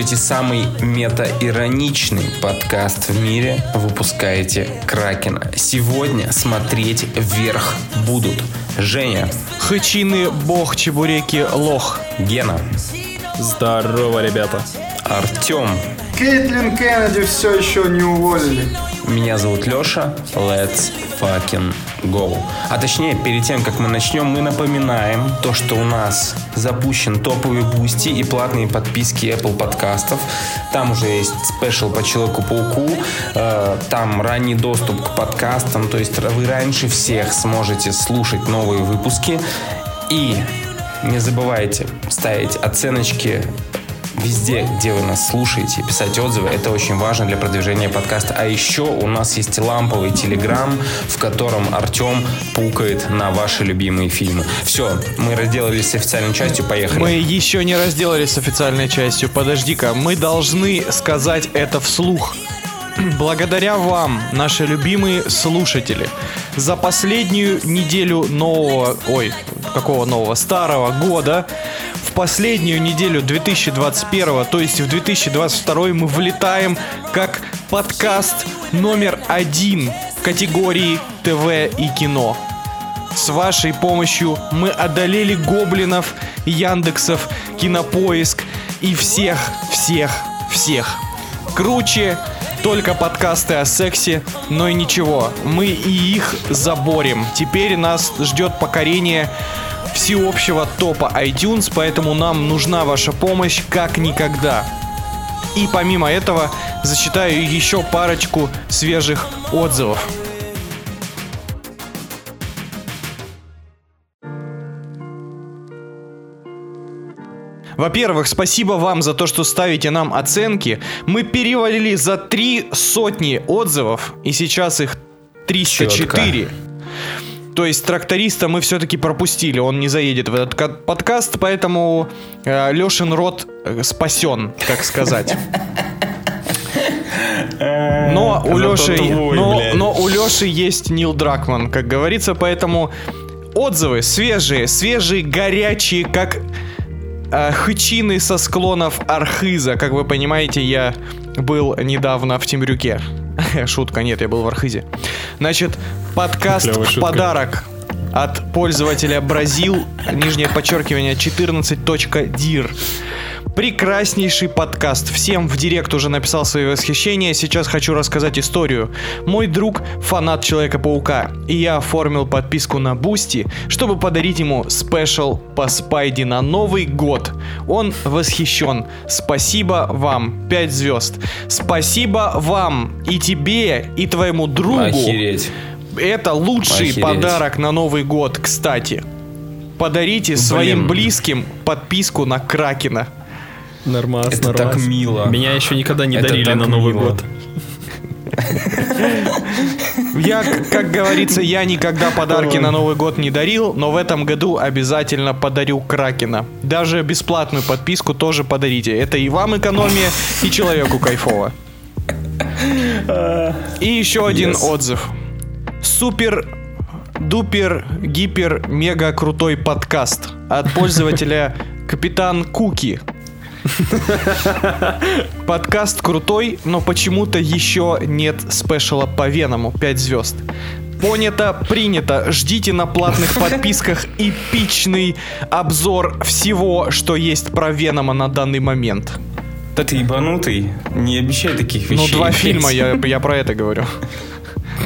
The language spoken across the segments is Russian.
слушаете самый мета-ироничный подкаст в мире, выпускаете Кракена. Сегодня смотреть вверх будут Женя. Хычины, бог, чебуреки, лох. Гена. Здорово, ребята. Артем. Кейтлин Кеннеди все еще не уволили. Меня зовут Леша. Let's fucking go. А точнее, перед тем, как мы начнем, мы напоминаем то, что у нас запущен топовый бусти и платные подписки Apple подкастов. Там уже есть спешл по Человеку-пауку, э, там ранний доступ к подкастам, то есть вы раньше всех сможете слушать новые выпуски. И не забывайте ставить оценочки везде, где вы нас слушаете, писать отзывы. Это очень важно для продвижения подкаста. А еще у нас есть ламповый телеграм, в котором Артем пукает на ваши любимые фильмы. Все, мы разделались с официальной частью, поехали. Мы еще не разделались с официальной частью. Подожди-ка, мы должны сказать это вслух. Благодаря вам, наши любимые слушатели, за последнюю неделю нового, ой, какого нового, старого года, в последнюю неделю 2021, то есть в 2022 мы влетаем как подкаст номер один в категории ТВ и кино. С вашей помощью мы одолели гоблинов, Яндексов, Кинопоиск и всех, всех, всех. Круче только подкасты о сексе, но и ничего, мы и их заборем. Теперь нас ждет покорение всеобщего топа iTunes, поэтому нам нужна ваша помощь как никогда. И помимо этого зачитаю еще парочку свежих отзывов. Во-первых, спасибо вам за то, что ставите нам оценки. Мы перевалили за три сотни отзывов, и сейчас их 304. Четко. То есть тракториста мы все-таки пропустили, он не заедет в этот подкаст, поэтому э, Лешин рот э, спасен, так сказать. Но у Леши, но, но у Леши есть Нил Дракман, как говорится, поэтому отзывы свежие, свежие, горячие, как хычины со склонов Архиза. Как вы понимаете, я был недавно в Темрюке. Шутка, нет, я был в Архизе. Значит, подкаст в подарок от пользователя Бразил, нижнее подчеркивание 14.dir. Прекраснейший подкаст. Всем в директ уже написал свои восхищения. Сейчас хочу рассказать историю. Мой друг фанат Человека-паука, и я оформил подписку на Бусти, чтобы подарить ему special по Спайди на Новый год. Он восхищен. Спасибо вам. 5 звезд. Спасибо вам и тебе, и твоему другу. Охереть. Это лучший Охереть. подарок на Новый год, кстати. Подарите Блин. своим близким подписку на Кракена. Нормас, Это нормас. так мило. Меня еще никогда не Это дарили на Новый мило. год. Я, как говорится, я никогда подарки на Новый год не дарил, но в этом году обязательно подарю Кракена. Даже бесплатную подписку тоже подарите. Это и вам экономия, и человеку кайфово. И еще один yes. отзыв. Супер дупер гипер мега крутой подкаст от пользователя Капитан Куки. Подкаст крутой, но почему-то еще нет спешала по Веному 5 звезд. Понято, принято. Ждите на платных подписках эпичный обзор всего, что есть про Венома на данный момент. Да ты ебанутый. Не обещай таких вещей. Ну, два фильма, я, я про это говорю.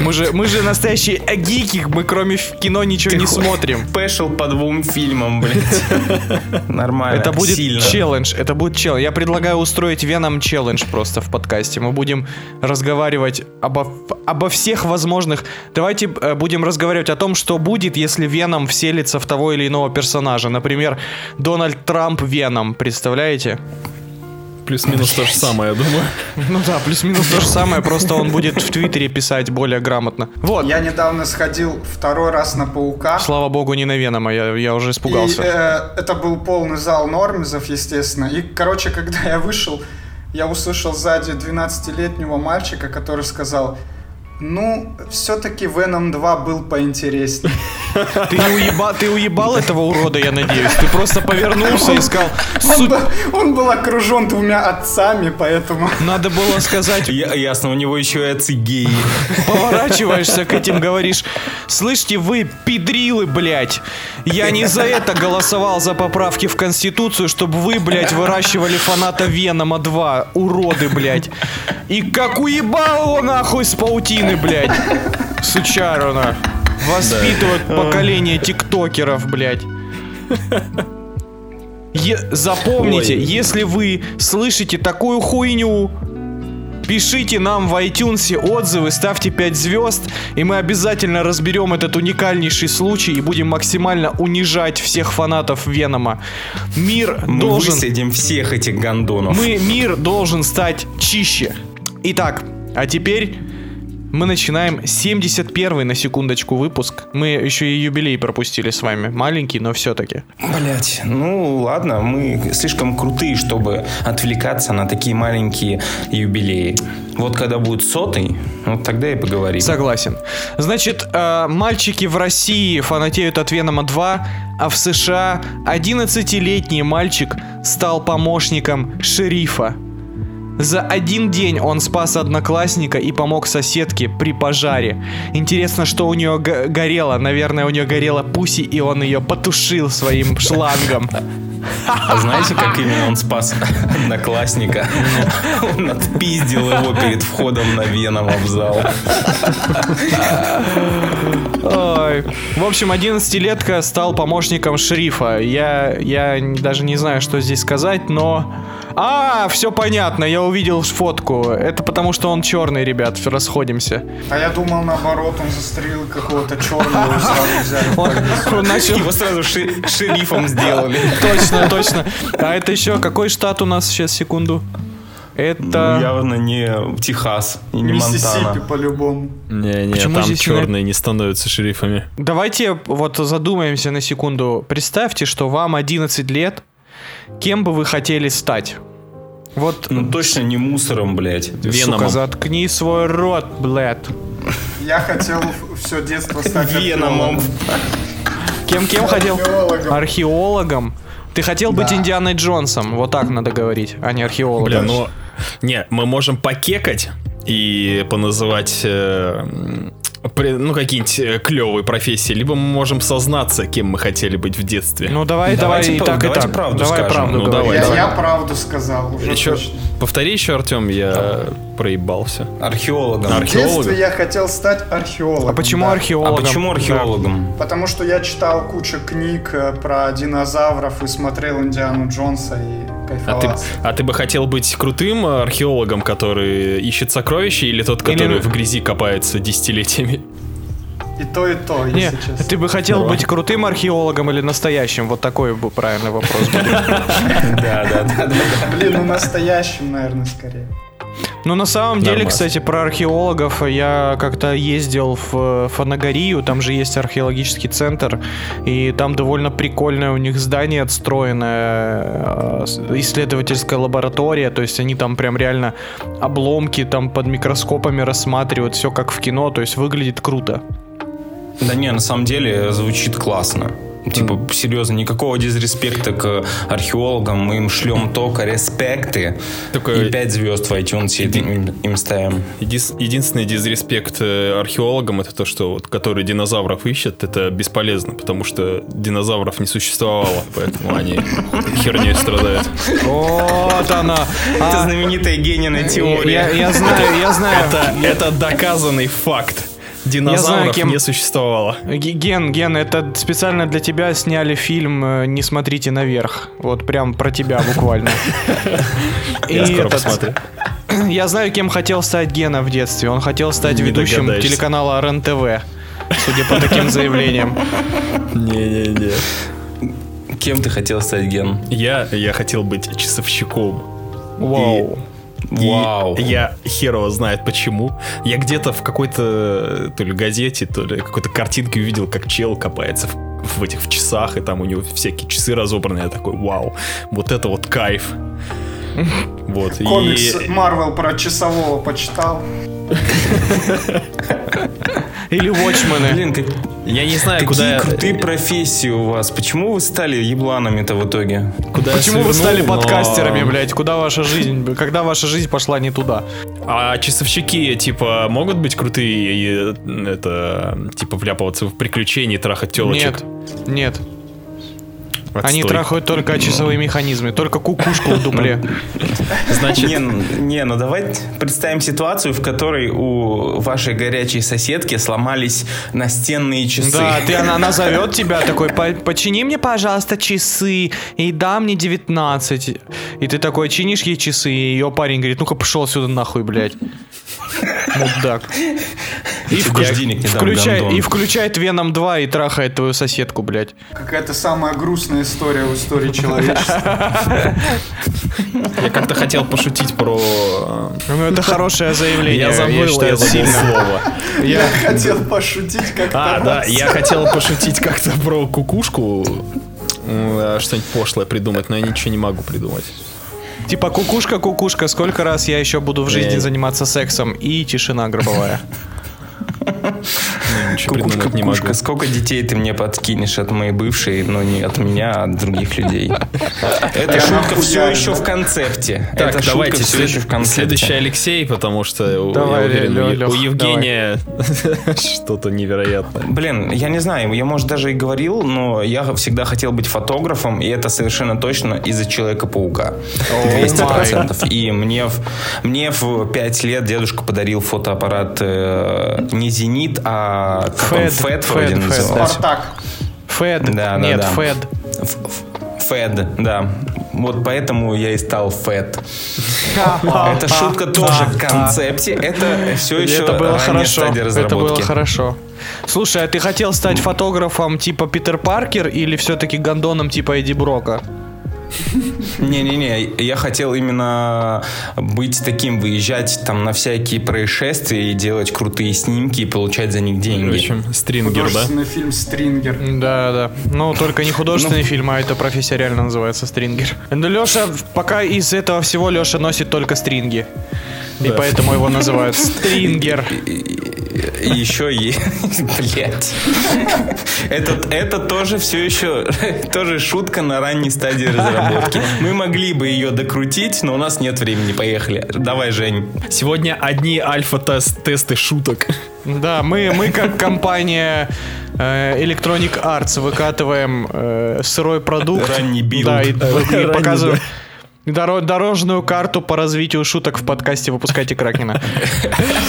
Мы же, мы же настоящие гики, мы кроме кино ничего Ты не смотрим. Спешл по двум фильмам, блядь. Нормально. Это будет сильно. челлендж, это будет челлендж. Я предлагаю устроить Веном челлендж просто в подкасте. Мы будем разговаривать обо, обо всех возможных... Давайте э, будем разговаривать о том, что будет, если Веном вселится в того или иного персонажа. Например, Дональд Трамп Веном, представляете? Плюс-минус то же самое, я думаю. Ну да, плюс-минус то же самое, просто он будет в Твиттере писать более грамотно. Вот. Я недавно сходил второй раз на Паука. Слава богу, не на Венома, я, я уже испугался. И, э, это был полный зал Нормизов, естественно. И, короче, когда я вышел, я услышал сзади 12-летнего мальчика, который сказал, ну, все-таки Веном 2 был поинтереснее. Ты уеба... ты уебал этого урода, я надеюсь? Ты просто повернулся и сказал, Он, «Су- был, он был окружен двумя отцами, поэтому... надо было сказать, Я- ясно, у него еще и отцы геи. поворачиваешься к этим, говоришь, слышите, вы педрилы, блядь, я не за это голосовал за поправки в Конституцию, чтобы вы, блядь, выращивали фаната Венома 2, уроды, блядь. И как уебал его нахуй с паутины, блядь. Сучару, на. Воспитывают поколение тиктокеров, блядь. Е- запомните, Ой. если вы слышите такую хуйню, Пишите нам в iTunes отзывы, ставьте 5 звезд, и мы обязательно разберем этот уникальнейший случай и будем максимально унижать всех фанатов Венома. Мир Мы должен... высадим всех этих гондонов. Мы, мир должен стать чище. Итак, а теперь мы начинаем 71 на секундочку выпуск. Мы еще и юбилей пропустили с вами. Маленький, но все-таки. Блять, ну ладно, мы слишком крутые, чтобы отвлекаться на такие маленькие юбилеи. Вот когда будет сотый, вот тогда и поговорим. Согласен. Значит, э, мальчики в России фанатеют от Венома 2, а в США 11-летний мальчик стал помощником шерифа. За один день он спас одноклассника и помог соседке при пожаре. Интересно, что у нее горело. Наверное, у нее горела пуси, и он ее потушил своим шлангом. А знаете, как именно он спас одноклассника? Он отпиздил его перед входом на Венома в зал. Ой. В общем, 11-летка стал помощником шерифа. Я, я даже не знаю, что здесь сказать, но... А, все понятно, я увидел фотку. Это потому, что он черный, ребят, расходимся. А я думал, наоборот, он застрелил какого-то черного сразу взяли. Он, он начал... Его сразу шерифом сделали. Точно, точно. А это еще какой штат у нас сейчас, секунду? Ну, Это... явно не Техас и не Миссисипи Монтана. по-любому. Не-не, Почему там здесь черные не становятся шерифами. Давайте вот задумаемся на секунду. Представьте, что вам 11 лет. Кем бы вы хотели стать? Вот, Ну точно не мусором, блядь. сука, Веномом. заткни свой рот, блядь. Я хотел все детство стать Веномом. археологом. Кем кем хотел? Археологом. Ты хотел быть Да. Индианой Джонсом, вот так надо говорить, а не археологом. Бля, ну... Не, мы можем покекать и поназывать... э, ну, какие-нибудь клевые профессии, либо мы можем сознаться, кем мы хотели быть в детстве. Ну давай, давай, Давайте и по- так, и давайте так. правду давай скажем. правду Ну, давай, Я, давай. я правду сказал, уже еще, точно. повтори еще, Артем, я проебался. Археологом. В Археологом? детстве я хотел стать археологом. А почему да. А археологом? почему археологом? Потому что я читал кучу книг э, про динозавров и смотрел Индиану Джонса и А кайфовал. ты, а ты бы хотел быть крутым археологом, который ищет сокровища, или тот, Или- который в грязи копается десятилетиями? И то, и то, Не, если честно. ты бы хотел Давай. быть крутым археологом или настоящим? Вот такой бы правильный вопрос да, да, да. Блин, ну настоящим, наверное, скорее. Ну, на самом деле, Нормас. кстати, про археологов я как-то ездил в Фанагорию, там же есть археологический центр, и там довольно прикольное у них здание отстроенное, э, исследовательская лаборатория, то есть они там прям реально обломки там под микроскопами рассматривают, все как в кино, то есть выглядит круто. Да не, на самом деле звучит классно. Типа, серьезно, никакого дизреспекта к археологам. Мы им шлем только респекты. Такой- И 5 звезд в iTunes им, им ставим. Едис- единственный дизреспект э, археологам это то, что вот, которые динозавров ищут, это бесполезно, потому что динозавров не существовало, поэтому они херней страдают. Вот она! Это А, знаменитая гениная теория. я знаю, я знаю. Это, это доказанный факт. Динозавров кем- не существовало. Ген, Ген, это специально для тебя сняли фильм э, «Не смотрите наверх». Вот прям про тебя буквально. Я скоро посмотрю. Я знаю, кем хотел стать Гена в детстве. Он хотел стать ведущим телеканала РЕН-ТВ. Судя по таким заявлениям. Не-не-не. Кем ты хотел стать, Ген? Я, я хотел быть часовщиком. Вау. И Вау. я херово знает почему. Я где-то в какой-то то ли газете, то ли какой-то картинке увидел, как чел копается в, в этих в часах, и там у него всякие часы разобраны. Я такой, вау, вот это вот кайф. Вот. и- Комикс Марвел про часового почитал. Или Watchmen. Блин, как- Я не знаю, какие куда, крутые профессии у вас. Почему вы стали ебланами-то в итоге? куда Почему вы свернул, стали но- подкастерами, блядь? Куда ваша жизнь, когда ваша жизнь пошла не туда? А часовщики, типа, могут быть крутые и, э, это, типа, вляпываться в приключения и трахать телочек? Нет, нет. Они Отстой. трахают только часовые механизмы, только кукушку в дупле. Значит, Не, ну- не, ну давай представим ситуацию, в которой у вашей горячей соседки сломались настенные часы. Да, ты, она, она зовет тебя такой, «По- почини мне, пожалуйста, часы, и да мне 19. И ты такой чинишь ей часы, и ее парень говорит, ну-ка пошел сюда нахуй, блядь. Мудак. И, вклю- денег не включай- и включает Веном 2 и трахает твою соседку, блядь. Какая-то самая грустная история в истории человечества. я как-то хотел пошутить про... э, Ну, это хорошее заявление. Я забыл, считаю, я забыл сильно. слово. Я- Хотел пошутить как-то А, да, я хотел пошутить как-то про кукушку, э, что-нибудь пошлое придумать, но я ничего не могу придумать. Типа кукушка, кукушка, сколько раз я еще буду в жизни заниматься сексом и тишина гробовая. Ничего Кукушка, не могу. сколько детей ты мне подкинешь от моей бывшей, но не от меня, а от других людей. Эта шутка все еще в концепте. Так, давайте следующий Алексей, потому что у- я уверен, Евгения что-то невероятное. Блин, я не знаю, я, может, даже и говорил, но я всегда хотел быть фотографом, и это совершенно точно из-за Человека-паука. 200%. И мне в, мне в 5 лет дедушка подарил фотоаппарат э, не «Зенит», а Фэд, вроде Фэд, назывался. Спартак. Фэд. Да, да, Нет, да. Фэд. Ф- Ф- Фэд, да. Вот поэтому я и стал Фэд. Это шутка тоже в концепте. Это все еще Это было хорошо. Это было хорошо. Слушай, а ты хотел стать фотографом типа Питер Паркер или все-таки гондоном типа Эдди Брока? Не-не-не, я хотел именно быть таким, выезжать там на всякие происшествия и делать крутые снимки и получать за них В деньги. общем, стрингер, да? Художественный фильм «Стрингер». Да, да. Ну, только не художественный Ну. фильм, а эта профессия реально называется стрингер. Но Леша, пока из этого всего Леша носит только стринги. И Да. поэтому его называют стрингер. Еще и... Блять. Это, это тоже все еще... Тоже шутка на ранней стадии разработки. Мы могли бы ее докрутить, но у нас нет времени. Поехали. Давай, Жень. Сегодня одни альфа-тесты шуток. Да, мы, мы как компания э, Electronic Arts выкатываем э, сырой продукт. Ранний build. Да, и, и показываем доро- дорожную карту по развитию шуток в подкасте «Выпускайте Кракена».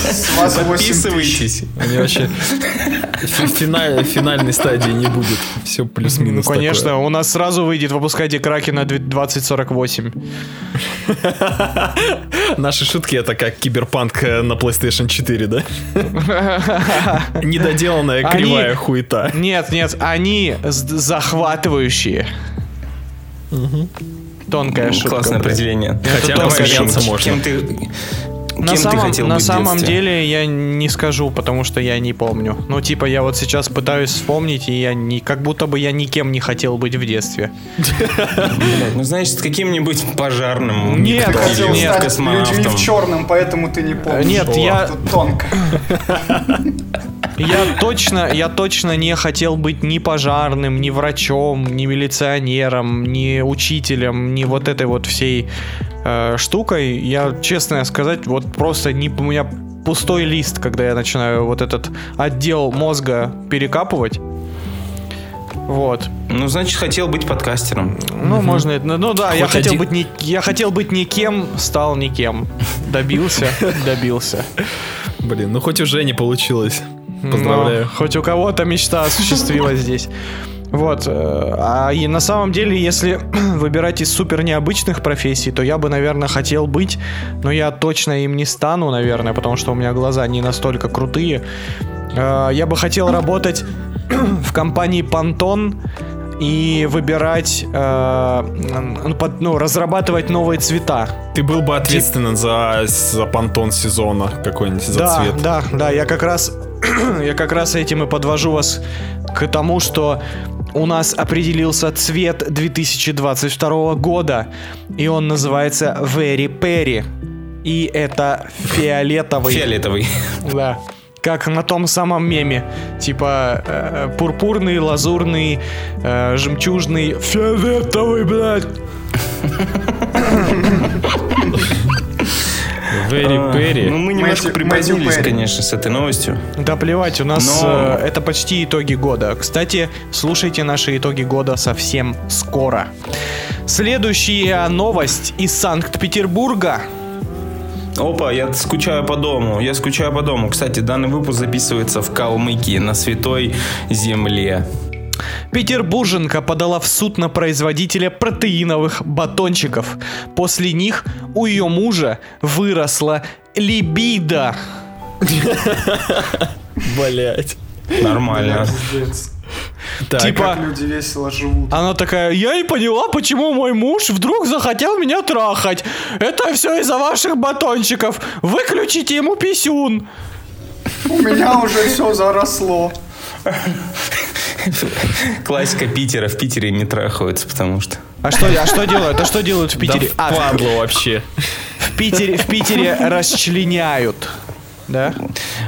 С вас 8 тысяч. Подписывайтесь. Они вообще фи- финаль- финальной стадии не будет. Все Ну, плюс-минус конечно, такое. у нас сразу выйдет «Выпускайте Кракена 2048». Наши шутки это как киберпанк э, на PlayStation 4, да? Недоделанная кривая хуета. Нет, нет, они захватывающие. Тонкая шутка. Классное определение. Хотя можно. Кем ты, На, кем ты самом, хотел на быть в самом деле я не скажу, потому что я не помню. Ну, типа, я вот сейчас пытаюсь вспомнить, и я не, как будто бы я никем не хотел быть в детстве. Ну, значит, каким-нибудь пожарным. Нет, Хотел Нет, стать космонавтом. людьми в черном, поэтому ты не помнишь. Нет, я- тонко. Я точно, я точно не хотел быть ни пожарным, ни врачом, ни милиционером, ни учителем, ни вот этой вот всей э, штукой. Я, честно сказать, вот просто не, у меня пустой лист, когда я начинаю вот этот отдел мозга перекапывать. Вот. Ну, значит, хотел быть подкастером. Ну, можно это. Ну, ну да, я Хоть хотел один- быть не, я хотел быть никем, стал никем. Добился, добился. Блин, ну хоть уже не получилось. Но Поздравляю. хоть у кого-то мечта осуществилась здесь. Вот. э, А и на самом деле, если выбирать из супер необычных профессий, то я бы, наверное, хотел быть, но я точно им не стану, наверное, потому что у меня глаза не настолько крутые. Э, Я бы хотел работать в компании Pantone и выбирать, э, ну, под- ну, разрабатывать новые цвета. Ты был бы ответственен за, за понтон сезона какой-нибудь, за да, цвет. Да, да, я как раз я как раз этим и подвожу вас к тому, что у нас определился цвет 2022 года, и он называется Very Perry. И это фиолетовый. Фиолетовый. Да. как на том самом меме. Типа э, пурпурный, лазурный, э, жемчужный, фиолетовый, блядь. Very А, Perry. Ну, мы немножко припозднились, конечно, с этой новостью. Да плевать, у нас Но- э, это почти итоги года. Кстати, слушайте наши итоги года совсем скоро. Следующая новость из Санкт-Петербурга. Опа, я скучаю по дому. Я скучаю по дому. Кстати, данный выпуск записывается в Калмыкии, на святой земле. Петербурженка подала в суд на производителя протеиновых батончиков. После них у ее мужа выросла либидо. Блять. Нормально. Так, Типа- Как люди весело живут. Она такая, я не поняла, почему мой муж вдруг захотел меня трахать. Это все из-за ваших батончиков. Выключите ему писюн. У меня уже все заросло. Классика Питера. В Питере не трахаются, потому что... А что, а что делают? А что делают в да Питере? А, в- впадло вообще. в Питере, в Питере расчленяют. Да?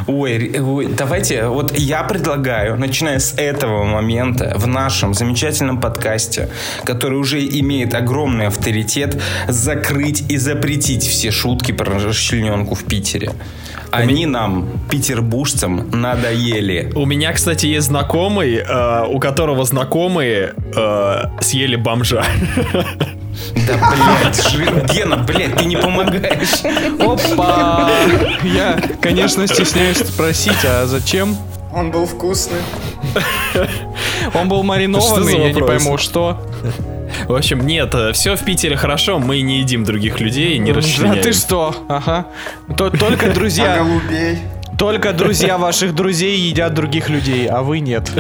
Ой, ой, давайте, вот я предлагаю, начиная с этого момента, в нашем замечательном подкасте, который уже имеет огромный авторитет, закрыть и запретить все шутки про расчлененку в Питере. Они нам, петербуржцам, надоели. У меня, кстати, есть знакомый, э, у которого знакомые э, съели бомжа. Да, блядь, Гена, блядь, ты не помогаешь. Опа! Я, конечно, стесняюсь спросить, а зачем? Он был вкусный. Он был маринованный, Что за я не вопрос? пойму, что. В общем, нет, все в Питере хорошо, мы не едим других людей, не Да расчленяем. ты что? Ага. То- Только А друзья, голубей. только друзья ваших друзей едят других людей, а вы нет.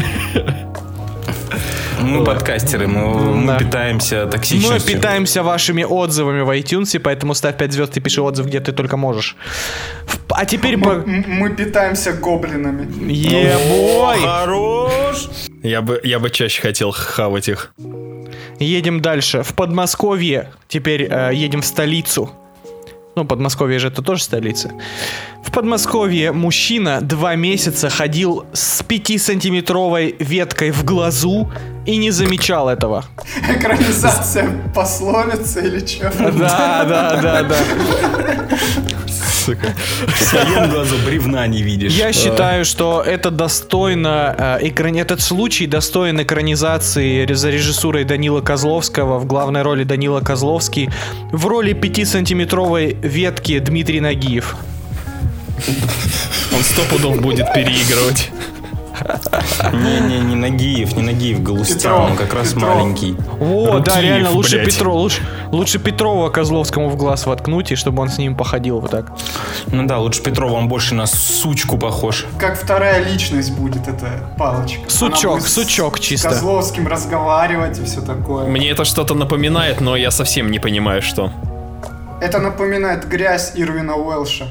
Мы подкастеры, мы, мы Да. питаемся Мы токсичностью. питаемся вашими отзывами в iTunes, поэтому ставь 5 звезд и пиши отзыв, где ты только можешь. А теперь по... Мы, мы питаемся гоблинами. Ебой! Хорош! Я бы, я бы чаще хотел хавать их. Едем дальше. В Подмосковье. Теперь э, едем в столицу. Ну, Подмосковье же это тоже столица. В Подмосковье мужчина два месяца ходил с 5-сантиметровой веткой в глазу и не замечал этого. Экранизация пословицы или что? Да, да, да, да. Сука. В своем глазу бревна не видишь. Я считаю, что это достойно, э, этот случай достоин экранизации за режиссурой Данила Козловского, в главной роли Данила Козловский, в роли 5-сантиметровой ветки Дмитрий Нагиев. Он сто пудов будет переигрывать. Не-не, не Нагиев, не Нагиев, Галустян, он как раз Петров. маленький. О, да, реально, лучше, блядь. Петро, лучше, лучше Петрова Козловскому в глаз воткнуть, и чтобы он с ним походил вот так. Ну да, лучше Петров, он больше на сучку похож. Как вторая личность будет эта палочка. Сучок, сучок чисто. С Козловским разговаривать и все такое. Мне это что-то напоминает, но я совсем не понимаю, что. Это напоминает грязь Ирвина Уэлша.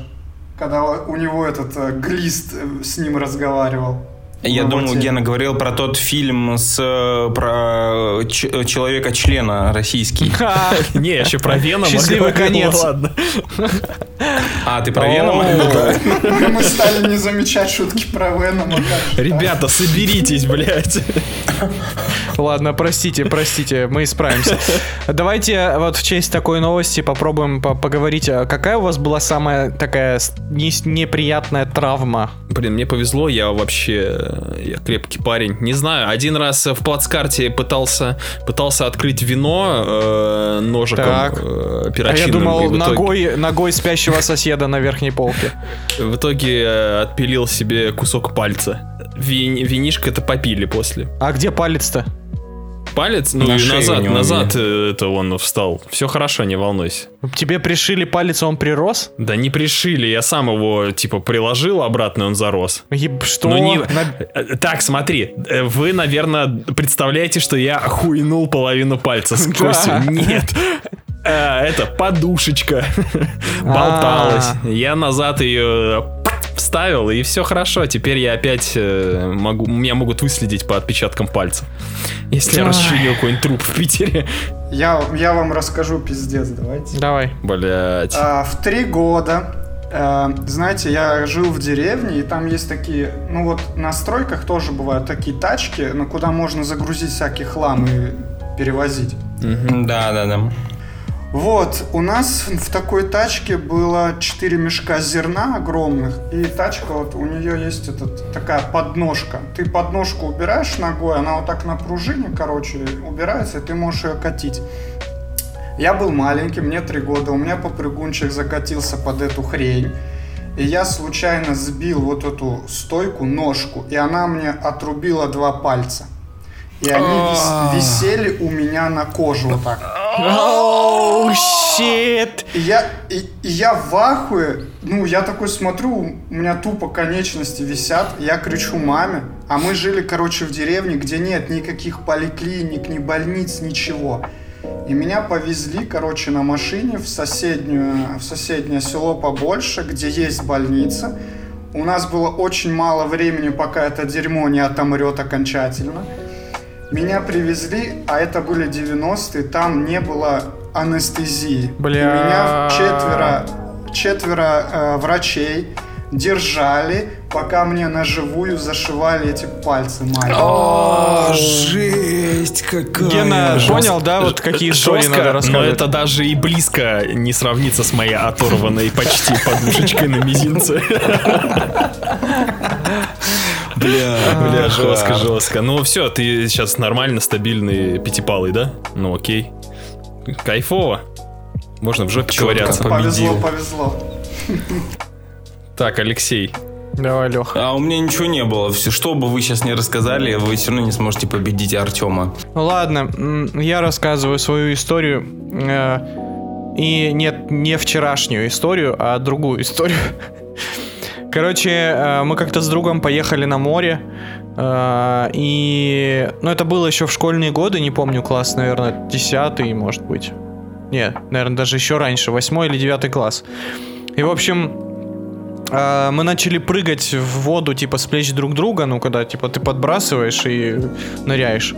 Когда у него этот э, глист э, с ним разговаривал. Я думаю. Гена говорил про тот фильм с э, про ч- человека-члена российский. Не, еще про Венома Счастливый конец. Ладно. А, ты про Венома? Мы стали не замечать шутки про Венома. Ребята, соберитесь, блядь. Ладно, простите, простите, мы исправимся. Давайте вот в честь такой новости попробуем по- поговорить. а Какая у вас была самая такая неприятная травма? Блин, мне повезло, я вообще э, я крепкий парень. Не знаю, один раз в плацкарте пытался пытался открыть вино э, ножиком Так. э, А я перочинным, думал, итоге- ногой, ногой спящего соседа на верхней полке. В итоге э, отпилил себе кусок пальца. Вин- винишко это попили после. А где палец-то? Палец, ну На и назад, назад э, это он встал. Все хорошо, не волнуйся. Тебе пришили палец, он прирос? Да не пришили, я сам его типа приложил обратно, и он зарос. Еб- что? Ну не... На- Э, Так, смотри, э, вы, наверное, представляете, что я хуйнул половину пальца с. Нет. Это подушечка болталась. Я назад ее вставил, и все хорошо. Теперь я опять э, могу, меня могут выследить по отпечаткам пальца. Если я расчленил какой-нибудь труп в Питере. Я, я вам расскажу пиздец, давайте. Давай. Блять. А, в три года Э, знаете, я жил в деревне, и там есть такие, ну вот на стройках тоже бывают такие тачки, на куда можно загрузить всякий хлам и перевозить. Да, да, да. Вот, у нас в такой тачке было 4 мешка зерна огромных, и тачка вот, у нее есть этот, такая подножка. Ты подножку убираешь ногой, она вот так на пружине, короче, убирается, и ты можешь ее катить. Я был маленький, мне 3 года, у меня попрыгунчик закатился под эту хрень. И я случайно сбил вот эту стойку, ножку, и она мне отрубила два пальца. И они вис- висели у меня на коже вот так. Оу, щит! Я, и я в ахуе, ну, я такой смотрю, у меня тупо конечности висят, я кричу маме, а мы жили, короче, в деревне, где нет никаких поликлиник, ни больниц, ничего. И меня повезли, короче, на машине в, соседнюю, в соседнее село побольше, где есть больница. У нас было очень мало времени, пока это дерьмо не отомрет окончательно. Меня привезли, а это были 90-е, там не было анестезии. Бля. И меня четверо, четверо э, врачей держали, пока мне на живую зашивали эти пальцы маленькие. О, жесть какая. Гена, понял, да, вот какие истории Жестко, надо но рассказывать? это даже и близко не сравнится с моей оторванной почти подушечкой на мизинце. Бля, Бля, жестко, жестко. Ну все, ты сейчас нормально, стабильный пятипалый, да? Ну окей. Кайфово. Можно в жопе ковыряться. повезло, повезло. Так, Алексей. Давай, Лех. А у меня ничего не было. Все, что бы вы сейчас не рассказали, вы все равно не сможете победить Артема. Ну ладно, я рассказываю свою историю. э, И нет, не вчерашнюю историю, а другую историю. Короче, э, мы как-то с другом поехали на море. э, И... Ну, это было еще в школьные годы, не помню, класс, наверное, 10 может быть. Нет, наверное, даже еще раньше, 8 или 9 класс. И, в общем, а, мы начали прыгать в воду, типа, с плеч друг друга, ну, когда, типа, ты подбрасываешь и ныряешь.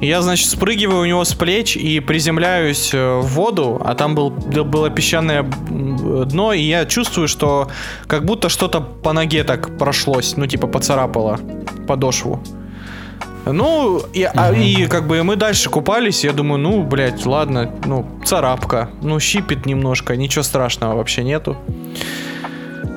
Я, значит, спрыгиваю у него с плеч и приземляюсь э, в воду, а там был, было песчаное дно, и я чувствую, что как будто что-то по ноге так прошлось, ну, типа, поцарапало подошву. Ну, и, а, и как бы мы дальше купались, я думаю, ну, блядь, ладно, ну, царапка, ну, щипит немножко, ничего страшного вообще нету.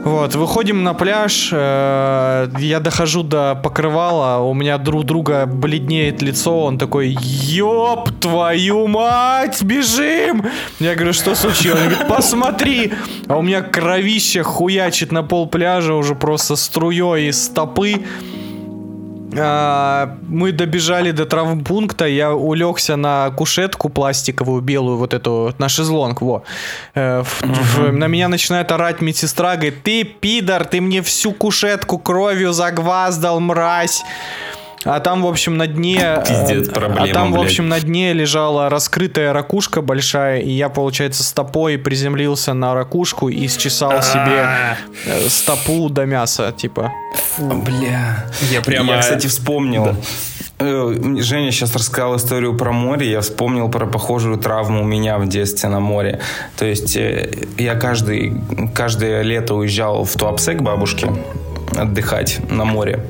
Вот, выходим на пляж, э, я дохожу до покрывала, у меня друг друга бледнеет лицо, он такой, ёб твою мать, бежим! Я говорю, что случилось? Он говорит, посмотри! А у меня кровище хуячит на пол пляжа уже просто струей из стопы. А, мы добежали до травмпункта, я улегся на кушетку пластиковую белую, вот эту, на шезлонг, во. Э, в- в- на меня начинает орать медсестра, говорит, ты пидор, ты мне всю кушетку кровью загваздал, мразь. А там, в общем, на дне... э, Пиздец, а проблема, там, в блядь. общем, на дне лежала раскрытая ракушка большая, и я, получается, стопой приземлился на ракушку и счесал себе э, стопу до мяса, типа. Бля. Я прямо... Я, кстати, вспомнил. Э, Женя сейчас рассказал историю про море, я вспомнил про похожую травму у меня в детстве на море. То есть я каждый, каждое лето уезжал в Туапсе к бабушке отдыхать на море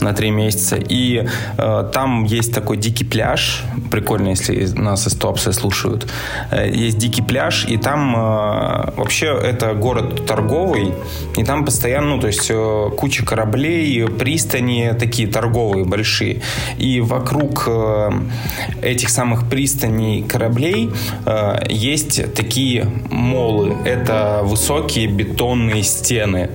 на три месяца. И э, там есть такой дикий пляж. Прикольно, если нас из Туапсе слушают. Э, есть дикий пляж, и там э, вообще это город торговый, и там постоянно, ну, то есть э, куча кораблей, пристани такие торговые, большие. И вокруг э, этих самых пристаней кораблей э, есть такие молы. Это высокие бетонные стены.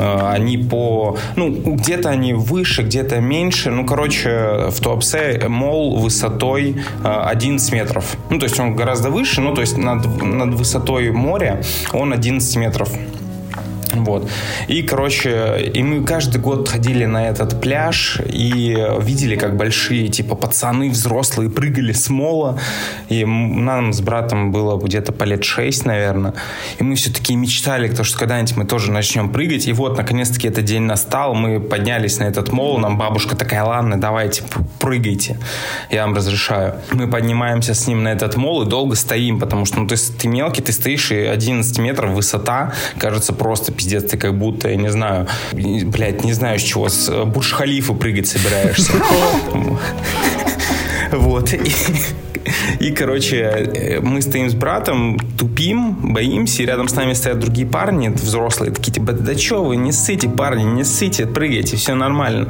Э, Они по... Ну, где-то они выше, где-то меньше. Ну, короче, в Туапсе мол высотой э, 11 метров. Ну, то есть он гораздо выше, ну, то есть над, над высотой моря он 11 метров. Вот. И, короче, и мы каждый год ходили на этот пляж и видели, как большие, типа, пацаны взрослые прыгали с мола. И нам с братом было где-то по лет 6, наверное. И мы все-таки мечтали, то, что когда-нибудь мы тоже начнем прыгать. И вот, наконец-таки, этот день настал. Мы поднялись на этот мол. Нам бабушка такая, ладно, давайте, прыгайте. Я вам разрешаю. Мы поднимаемся с ним на этот мол и долго стоим, потому что, ну, ты, ты мелкий, ты стоишь, и 11 метров высота, кажется, просто пиздец, ты как будто, я не знаю, блядь, не знаю с чего, с э, Бурж-Халифа прыгать собираешься. Вот. И, короче, э, мы стоим с братом, тупим, боимся, и рядом с нами стоят другие парни, взрослые, такие, типа, да что вы, не ссыте, парни, не ссыте, прыгайте, все нормально.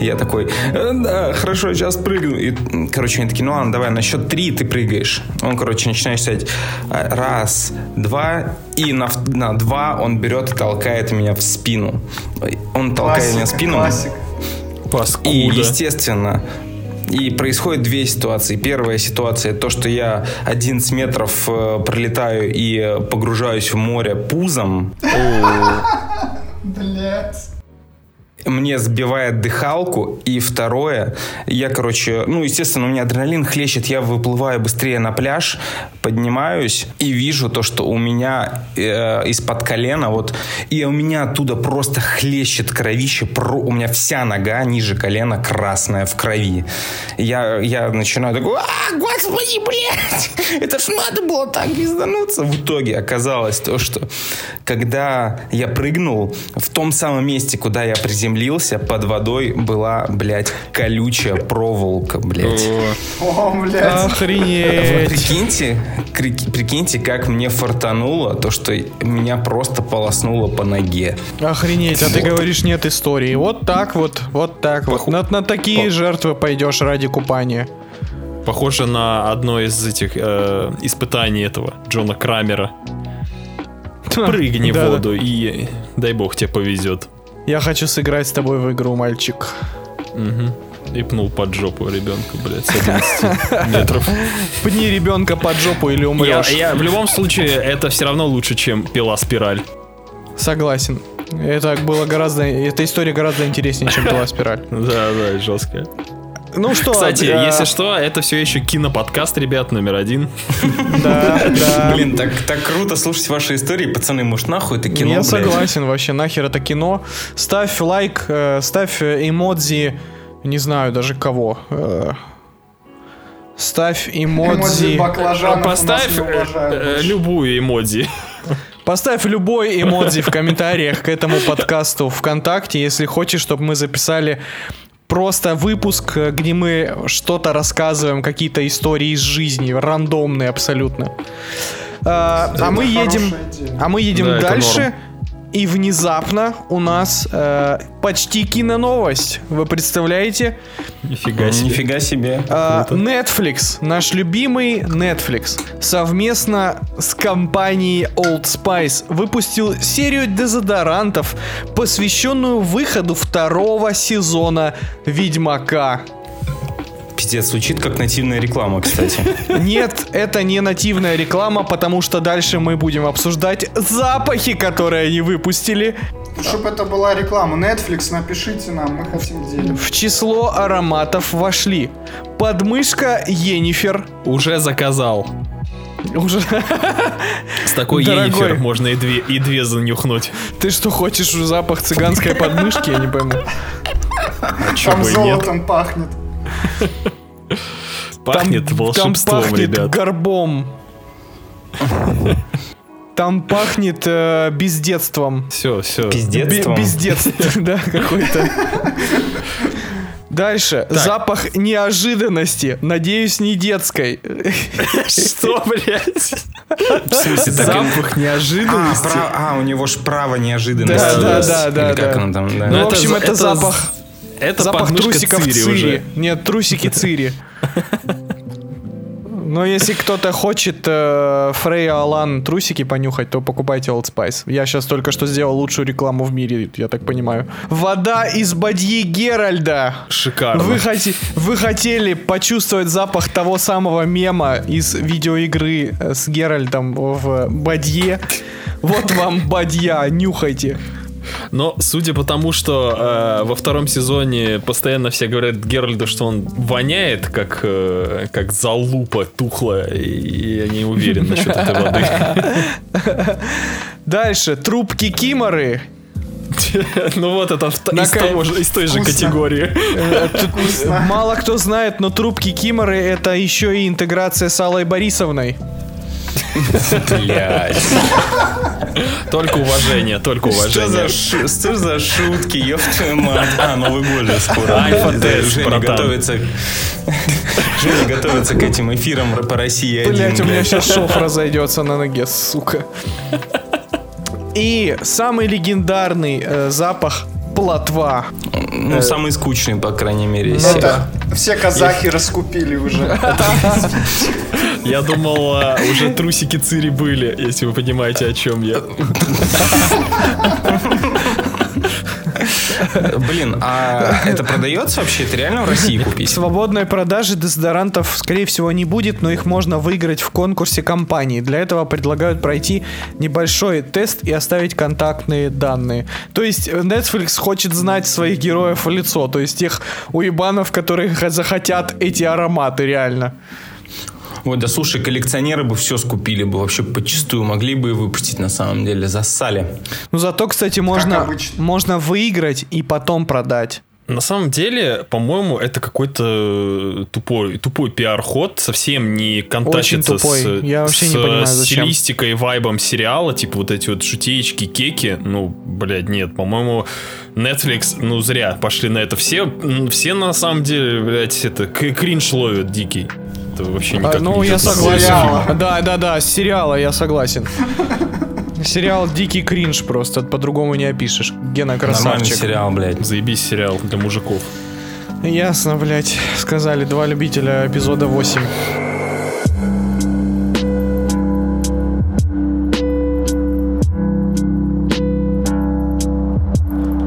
Я такой, «Э, да, хорошо, сейчас прыгну. И, короче, они такие, ну ладно, давай, на счет три ты прыгаешь. Он, короче, начинает считать раз, два, и на, на два он берет и толкает меня в спину. Он толкает классика, меня в спину. Классика. Паскуда. И, естественно, и происходит две ситуации. Первая ситуация то, что я 11 метров э, пролетаю и погружаюсь в море пузом. Блять мне сбивает дыхалку, и второе, я, короче, ну, естественно, у меня адреналин хлещет, я выплываю быстрее на пляж, поднимаюсь и вижу то, что у меня э, из-под колена, вот, и у меня оттуда просто хлещет кровище, про, у меня вся нога ниже колена красная в крови. Я, я начинаю такой, а, господи, блядь, это ж надо было так пиздануться. В итоге оказалось то, что когда я прыгнул в том самом месте, куда я приземлился, приземлился, под водой была, блядь, колючая проволока, блядь. О, блядь. Охренеть. Прикиньте, прикиньте, как мне фартануло то, что меня просто полоснуло по ноге. Охренеть, а ты говоришь, нет истории. Вот так вот, вот так вот. На, на такие жертвы пойдешь ради купания. Похоже на одно из этих э, испытаний этого Джона Крамера. Прыгни в воду и дай бог тебе повезет. Я хочу сыграть с тобой в игру, мальчик. Угу. И пнул под жопу ребенка, блядь, с 11 метров. Пни ребенка под жопу или умрешь. Я, я, в любом случае, это все равно лучше, чем пила спираль. Согласен. Это было гораздо, эта история гораздо интереснее, чем пила спираль. Да, да, жесткая. Ну что, Кстати, для... если что, это все еще киноподкаст, ребят, номер один. Да, да. Блин, так, так круто слушать ваши истории, пацаны, может, нахуй это кино, Я согласен, вообще, нахер это кино. Ставь лайк, э, ставь эмодзи, не знаю даже кого. Э, ставь эмодзи. эмодзи Поставь э, любую эмодзи. Поставь любой эмодзи в комментариях к этому подкасту ВКонтакте, если хочешь, чтобы мы записали просто выпуск, э, где мы что-то рассказываем, какие-то истории из жизни, рандомные абсолютно. А, а мы едем, а мы едем да, дальше. И внезапно у нас э, почти киноновость. Вы представляете? Нифига себе. Нифига себе. Э, Netflix, наш любимый Netflix, совместно с компанией Old Spice выпустил серию дезодорантов, посвященную выходу второго сезона Ведьмака. Пиздец, звучит как нативная реклама, кстати. Нет, это не нативная реклама, потому что дальше мы будем обсуждать запахи, которые они выпустили. Чтобы это была реклама. Netflix, напишите нам, мы хотим денег. В число ароматов вошли подмышка Енифер. Уже заказал. Уже. С такой Енифер можно и две, и две занюхнуть. Ты что, хочешь запах цыганской подмышки? Я не пойму. А Там золотом нет? пахнет. Пахнет там, волшебством, там пахнет ребят. горбом. Там пахнет э, бездетством. Все, все. Бездетством? Бездетство, да, какой-то. Дальше. Так. Запах неожиданности. Надеюсь, не детской. Что, блядь? В смысле, Запах неожиданности. А, у него ж право неожиданности. Да, да, да, да. Ну, в общем, это запах это запах трусиков Цири, Цири. Уже. Нет, трусики Цири. Но если кто-то хочет э, Фрейя Алан трусики понюхать, то покупайте Old Spice. Я сейчас только что сделал лучшую рекламу в мире, я так понимаю. Вода из бадьи Геральда. Шикарно. Вы, хоти- вы хотели почувствовать запах того самого мема из видеоигры э, с Геральдом в бадье. Вот вам бадья, нюхайте. Но судя по тому, что э, во втором сезоне постоянно все говорят Геральду, что он воняет, как, э, как залупа тухлая, и я не уверен насчет этой воды. Дальше, трубки Киморы. Ну вот это из того же- из той же категории. Мало кто знает, но трубки Киморы это еще и интеграция с Аллой Борисовной. Блядь. Только уважение, только уважение. что за шутки, ёб твою мать. А, Новый год же скоро. Альфа-тест, Женя готовится... Женя готовится к этим эфирам по России один. Блять, у меня сейчас шов разойдется на ноге, сука. И самый легендарный э, запах плотва. Ну, самый скучный, по крайней мере, из Ну всех. Все казахи раскупили уже. Я думал, а, уже трусики Цири были, если вы понимаете, о чем я. Блин, а это продается вообще? Это реально в России купить? Свободной продажи дезодорантов, скорее всего, не будет, но их можно выиграть в конкурсе компании. Для этого предлагают пройти небольшой тест и оставить контактные данные. То есть э, Netflix хочет знать своих героев в лицо, то есть тех уебанов, которые захотят эти ароматы реально. Ой, да слушай, коллекционеры бы все скупили бы вообще почистую, могли бы и выпустить на самом деле, зассали. Ну зато, кстати, можно, можно выиграть и потом продать. На самом деле, по-моему, это какой-то тупой, тупой пиар-ход, совсем не контачится с, Я вообще с не понимаю, зачем. стилистикой, вайбом сериала, типа вот эти вот шутеечки, кеки. Ну, блядь, нет, по-моему, Netflix, ну, зря пошли на это. Все, все на самом деле, блядь, это кринж ловят дикий. Это вообще никак А, ну, не я согласен. Да, да, да, с сериала я согласен. Сериал дикий кринж просто, по-другому не опишешь. Гена Нормальный красавчик. сериал, блядь. Заебись сериал для мужиков. Ясно, блядь. Сказали два любителя эпизода 8.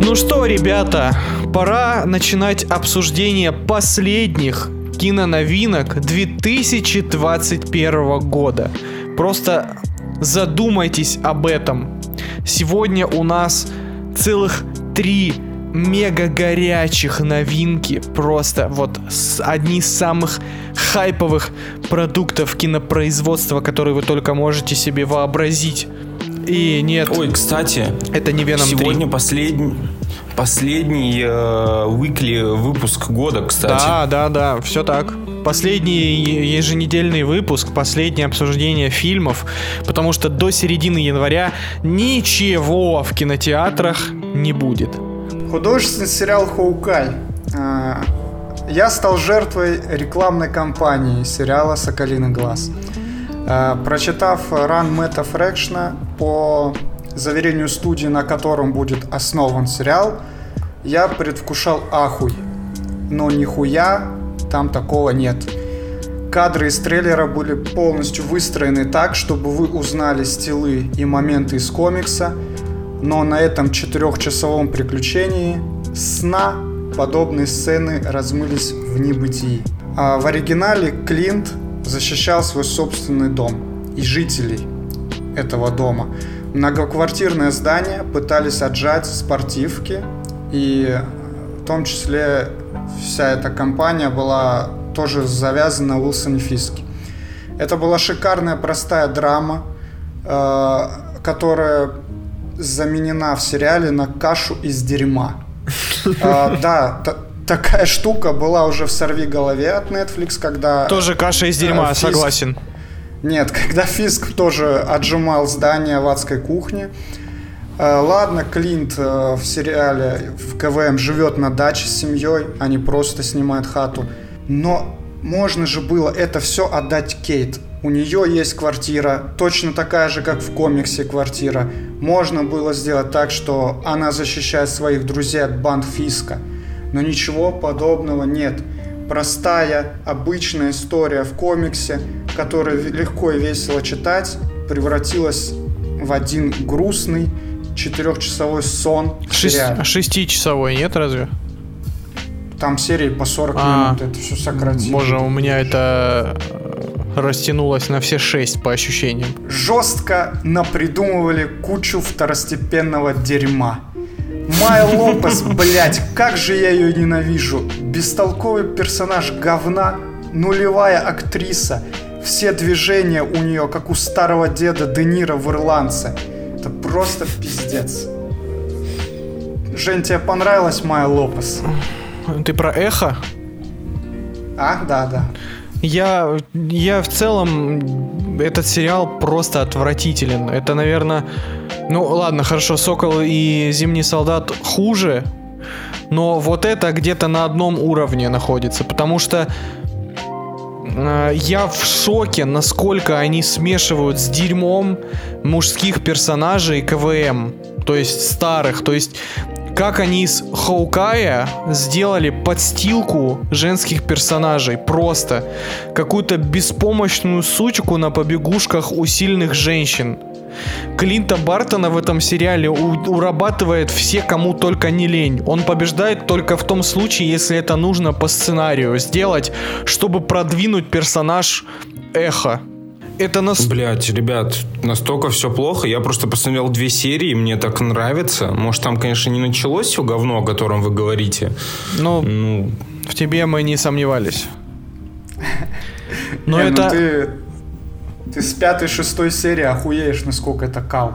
Ну что, ребята, пора начинать обсуждение последних киноновинок 2021 года. Просто задумайтесь об этом. Сегодня у нас целых три мега горячих новинки. Просто вот с- одни из самых хайповых продуктов кинопроизводства, которые вы только можете себе вообразить. И нет, Ой, кстати, это не Веном 3. сегодня последний, последний э, weekly выпуск года, кстати. Да, да, да, все так. Последний еженедельный выпуск, последнее обсуждение фильмов, потому что до середины января ничего в кинотеатрах не будет. Художественный сериал «Хоукай». А, Я стал жертвой рекламной кампании сериала «Соколиный глаз». А, Прочитав ран Мэтта Фрэкшна по заверению студии, на котором будет основан сериал, я предвкушал ахуй. Но нихуя там такого нет. Кадры из трейлера были полностью выстроены так, чтобы вы узнали стилы и моменты из комикса, но на этом четырехчасовом приключении сна подобные сцены размылись в небытии. А в оригинале Клинт защищал свой собственный дом и жителей этого дома. Многоквартирное здание пытались отжать спортивки, и в том числе вся эта компания была тоже завязана на Уилсоне Фиске. Это была шикарная простая драма, э, которая заменена в сериале на кашу из дерьма. А, Да, такая штука была уже в «Сорви голове» от Netflix, когда... Тоже каша из дерьма, Фиск- согласен. Нет, когда Фиск тоже отжимал здание в адской кухне. Э, Ладно, Клинт э, в сериале в КВМ живет на даче с семьей, не просто снимает хату. Но можно же было это все отдать Кейт. У нее есть квартира, точно такая же, как в комиксе квартира. Можно было сделать так, что она защищает своих друзей от банд Фиска. Но ничего подобного нет. простая, обычная история в комиксе, которую легко и весело читать, превратилась в один грустный четырехчасовой сон Шесть- сериале. шестичасовой, нет разве? Там серии по 40 А, минут, это все сократили. Боже, у меня это э, растянулось на все шесть по ощущениям. Жестко напридумывали кучу второстепенного дерьма. Майя Лопес, блять, как же я ее ненавижу. Бестолковый персонаж говна, нулевая актриса. Все движения у нее, как у старого деда Де Ниро в «Ирландце». Это просто пиздец. Жень, тебе понравилась Майя Лопес? Ты про эхо? А, да, да. Я, я в целом этот сериал просто отвратителен. Это, наверное, ну ладно, хорошо, Сокол и Зимний солдат хуже, но вот это где-то на одном уровне находится, потому что э, я в шоке, насколько они смешивают с дерьмом мужских персонажей КВМ, то есть старых, то есть как они из Хоукая сделали подстилку женских персонажей. Просто. Какую-то беспомощную сучку на побегушках у сильных женщин. Клинта Бартона в этом сериале урабатывает все, кому только не лень. Он побеждает только в том случае, если это нужно по сценарию сделать, чтобы продвинуть персонаж Эхо. Это нас... Блять, ребят, настолько все плохо. Я просто посмотрел две серии, мне так нравится. Может, там, конечно, не началось все говно, о котором вы говорите. Ну, Ну, в тебе мы не сомневались. Но ну это... ты, ты с пятой, шестой серии охуеешь, насколько это кал.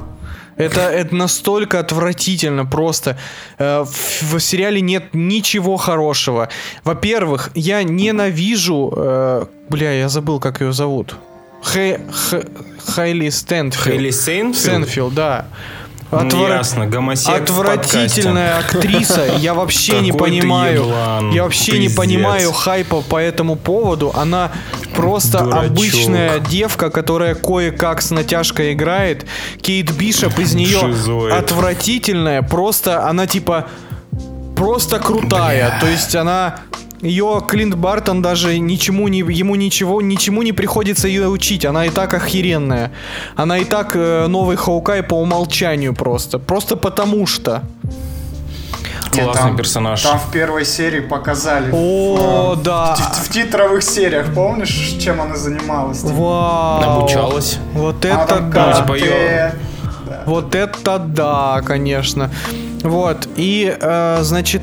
Это, это настолько отвратительно просто. Э, В, в сериале нет ничего хорошего. Во-первых, я ненавижу... э, бля, я забыл, как ее зовут. Хэ, Хэ- Хейли Стейнфилд. Сейнфилд? Стейнфилд, да. Ну, Отвра- ясно, гомосек Отвратительная актриса. Я вообще не понимаю. еблан, Я вообще не понимаю хайпа по этому поводу. Она просто Дурачок. обычная девка, которая кое-как с натяжкой играет. Кейт Бишоп из нее Шизоид. отвратительная. Просто она типа просто крутая. То есть она ее Клинт Бартон даже ничему не, ему ничего, ничему не приходится ее учить. Она и так охеренная. Она и так э, новый Хоукай по умолчанию просто. Просто потому что. Классный там- персонаж. Там в первой серии показали. О, в, э, да. В, в титровых сериях, помнишь, чем она занималась? Вау. Обучалась. Вот это там да. типа, карате. Вот это да, конечно. Вот, и, э, значит,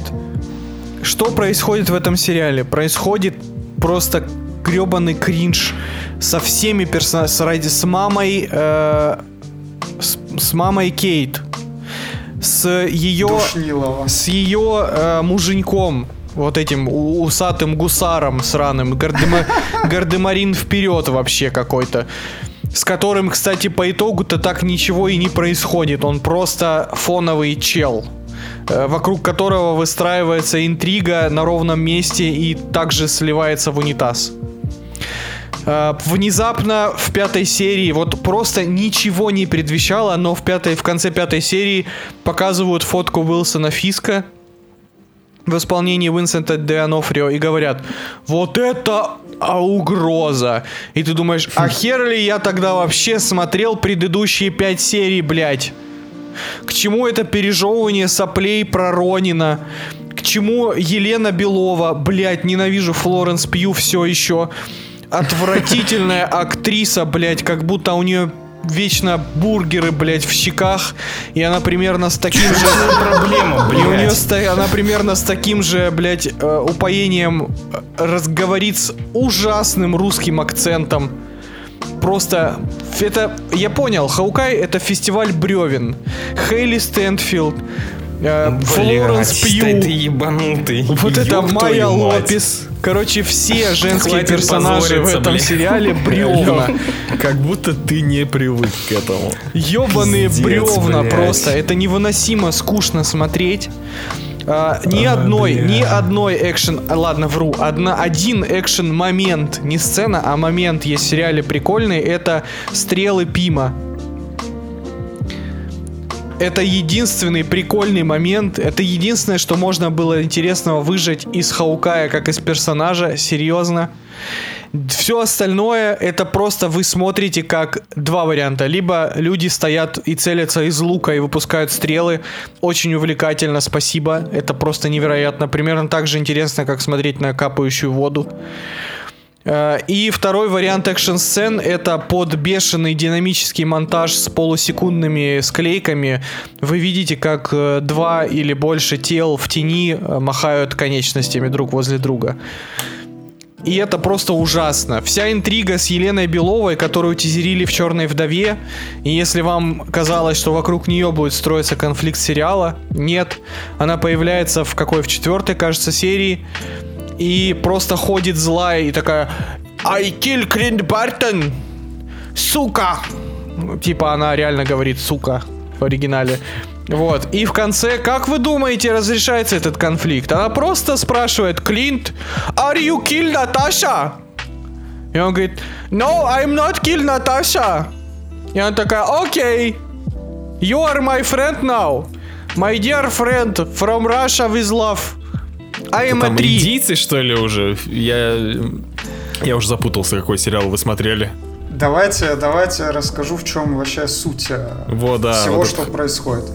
что происходит в этом сериале? Происходит просто гребаный кринж со всеми персонажами, с, мамой, э, с, с мамой Кейт, с ее, Душнилова. с ее э, муженьком, вот этим усатым гусаром сраным, Гардема- Гардемарин вперед вообще какой-то. С которым, кстати, по итогу-то так ничего и не происходит. Он просто фоновый чел, вокруг которого выстраивается интрига на ровном месте и также сливается в унитаз. Э, Внезапно в пятой серии вот просто ничего не предвещало, но в пятой, в конце пятой серии показывают фотку Уилсона Фиска в исполнении Винсента Де и говорят, вот это а, угроза. И ты думаешь, а хер ли я тогда вообще смотрел предыдущие пять серий, блядь? К чему это пережевывание соплей про Ронина? К чему Елена Белова? Блядь, ненавижу Флоренс Пью все еще. Отвратительная актриса, блядь, как будто у нее вечно бургеры, блядь, в щеках, и она примерно с таким же... Проблема, И у нее блядь. ста- она примерно с таким же, блядь, э, упоением э, разговорит с ужасным русским акцентом. Просто это, я понял, Хаукай это фестиваль бревен. Хейли Стэнфилд, э, Флоренс да ты Пью, ебанутый. вот это Ёб Майя твою мать. Лопес. Короче, все женские персонажи в этом блядь. сериале бревна. Как будто ты не привык к этому. Ебаные Пиздец, бревна блядь. просто. Это невыносимо скучно смотреть. А, ни одной, ни одной экшен, а, ладно, вру, одна, один экшен момент, не сцена, а момент есть в сериале прикольный, это стрелы Пима. это единственный прикольный момент. Это единственное, что можно было интересного выжать из Хаукая, как из персонажа. Серьезно. Все остальное это просто вы смотрите как два варианта. Либо люди стоят и целятся из лука и выпускают стрелы. Очень увлекательно, спасибо. Это просто невероятно. Примерно так же интересно, как смотреть на капающую воду. Э, И второй вариант экшн-сцен это под бешеный динамический монтаж с полусекундными склейками. Вы видите, как э, два или больше тел в тени э, махают конечностями друг возле друга. И это просто ужасно. Вся интрига с Еленой Беловой, которую тизерили в «Черной вдове», и если вам казалось, что вокруг нее будет строиться конфликт сериала, нет. Она появляется в какой? В четвертой, кажется, серии, и просто ходит злая и такая «I kill Клинт Бартон! Сука!» Ну, Типа она реально говорит «сука» в оригинале. Вот. И в конце, как вы думаете, разрешается этот конфликт? Она просто спрашивает Клинт, are you kill Наташа? И он говорит, no, I'm not kill Наташа. И она такая, окей, you are my friend now. My dear friend from Russia with love. I am a tree. индийцы, что ли, уже? Я... Я уже запутался, какой сериал вы смотрели. Давайте, давайте расскажу, в чем вообще суть э, Вот, да, всего, вот что это- происходит.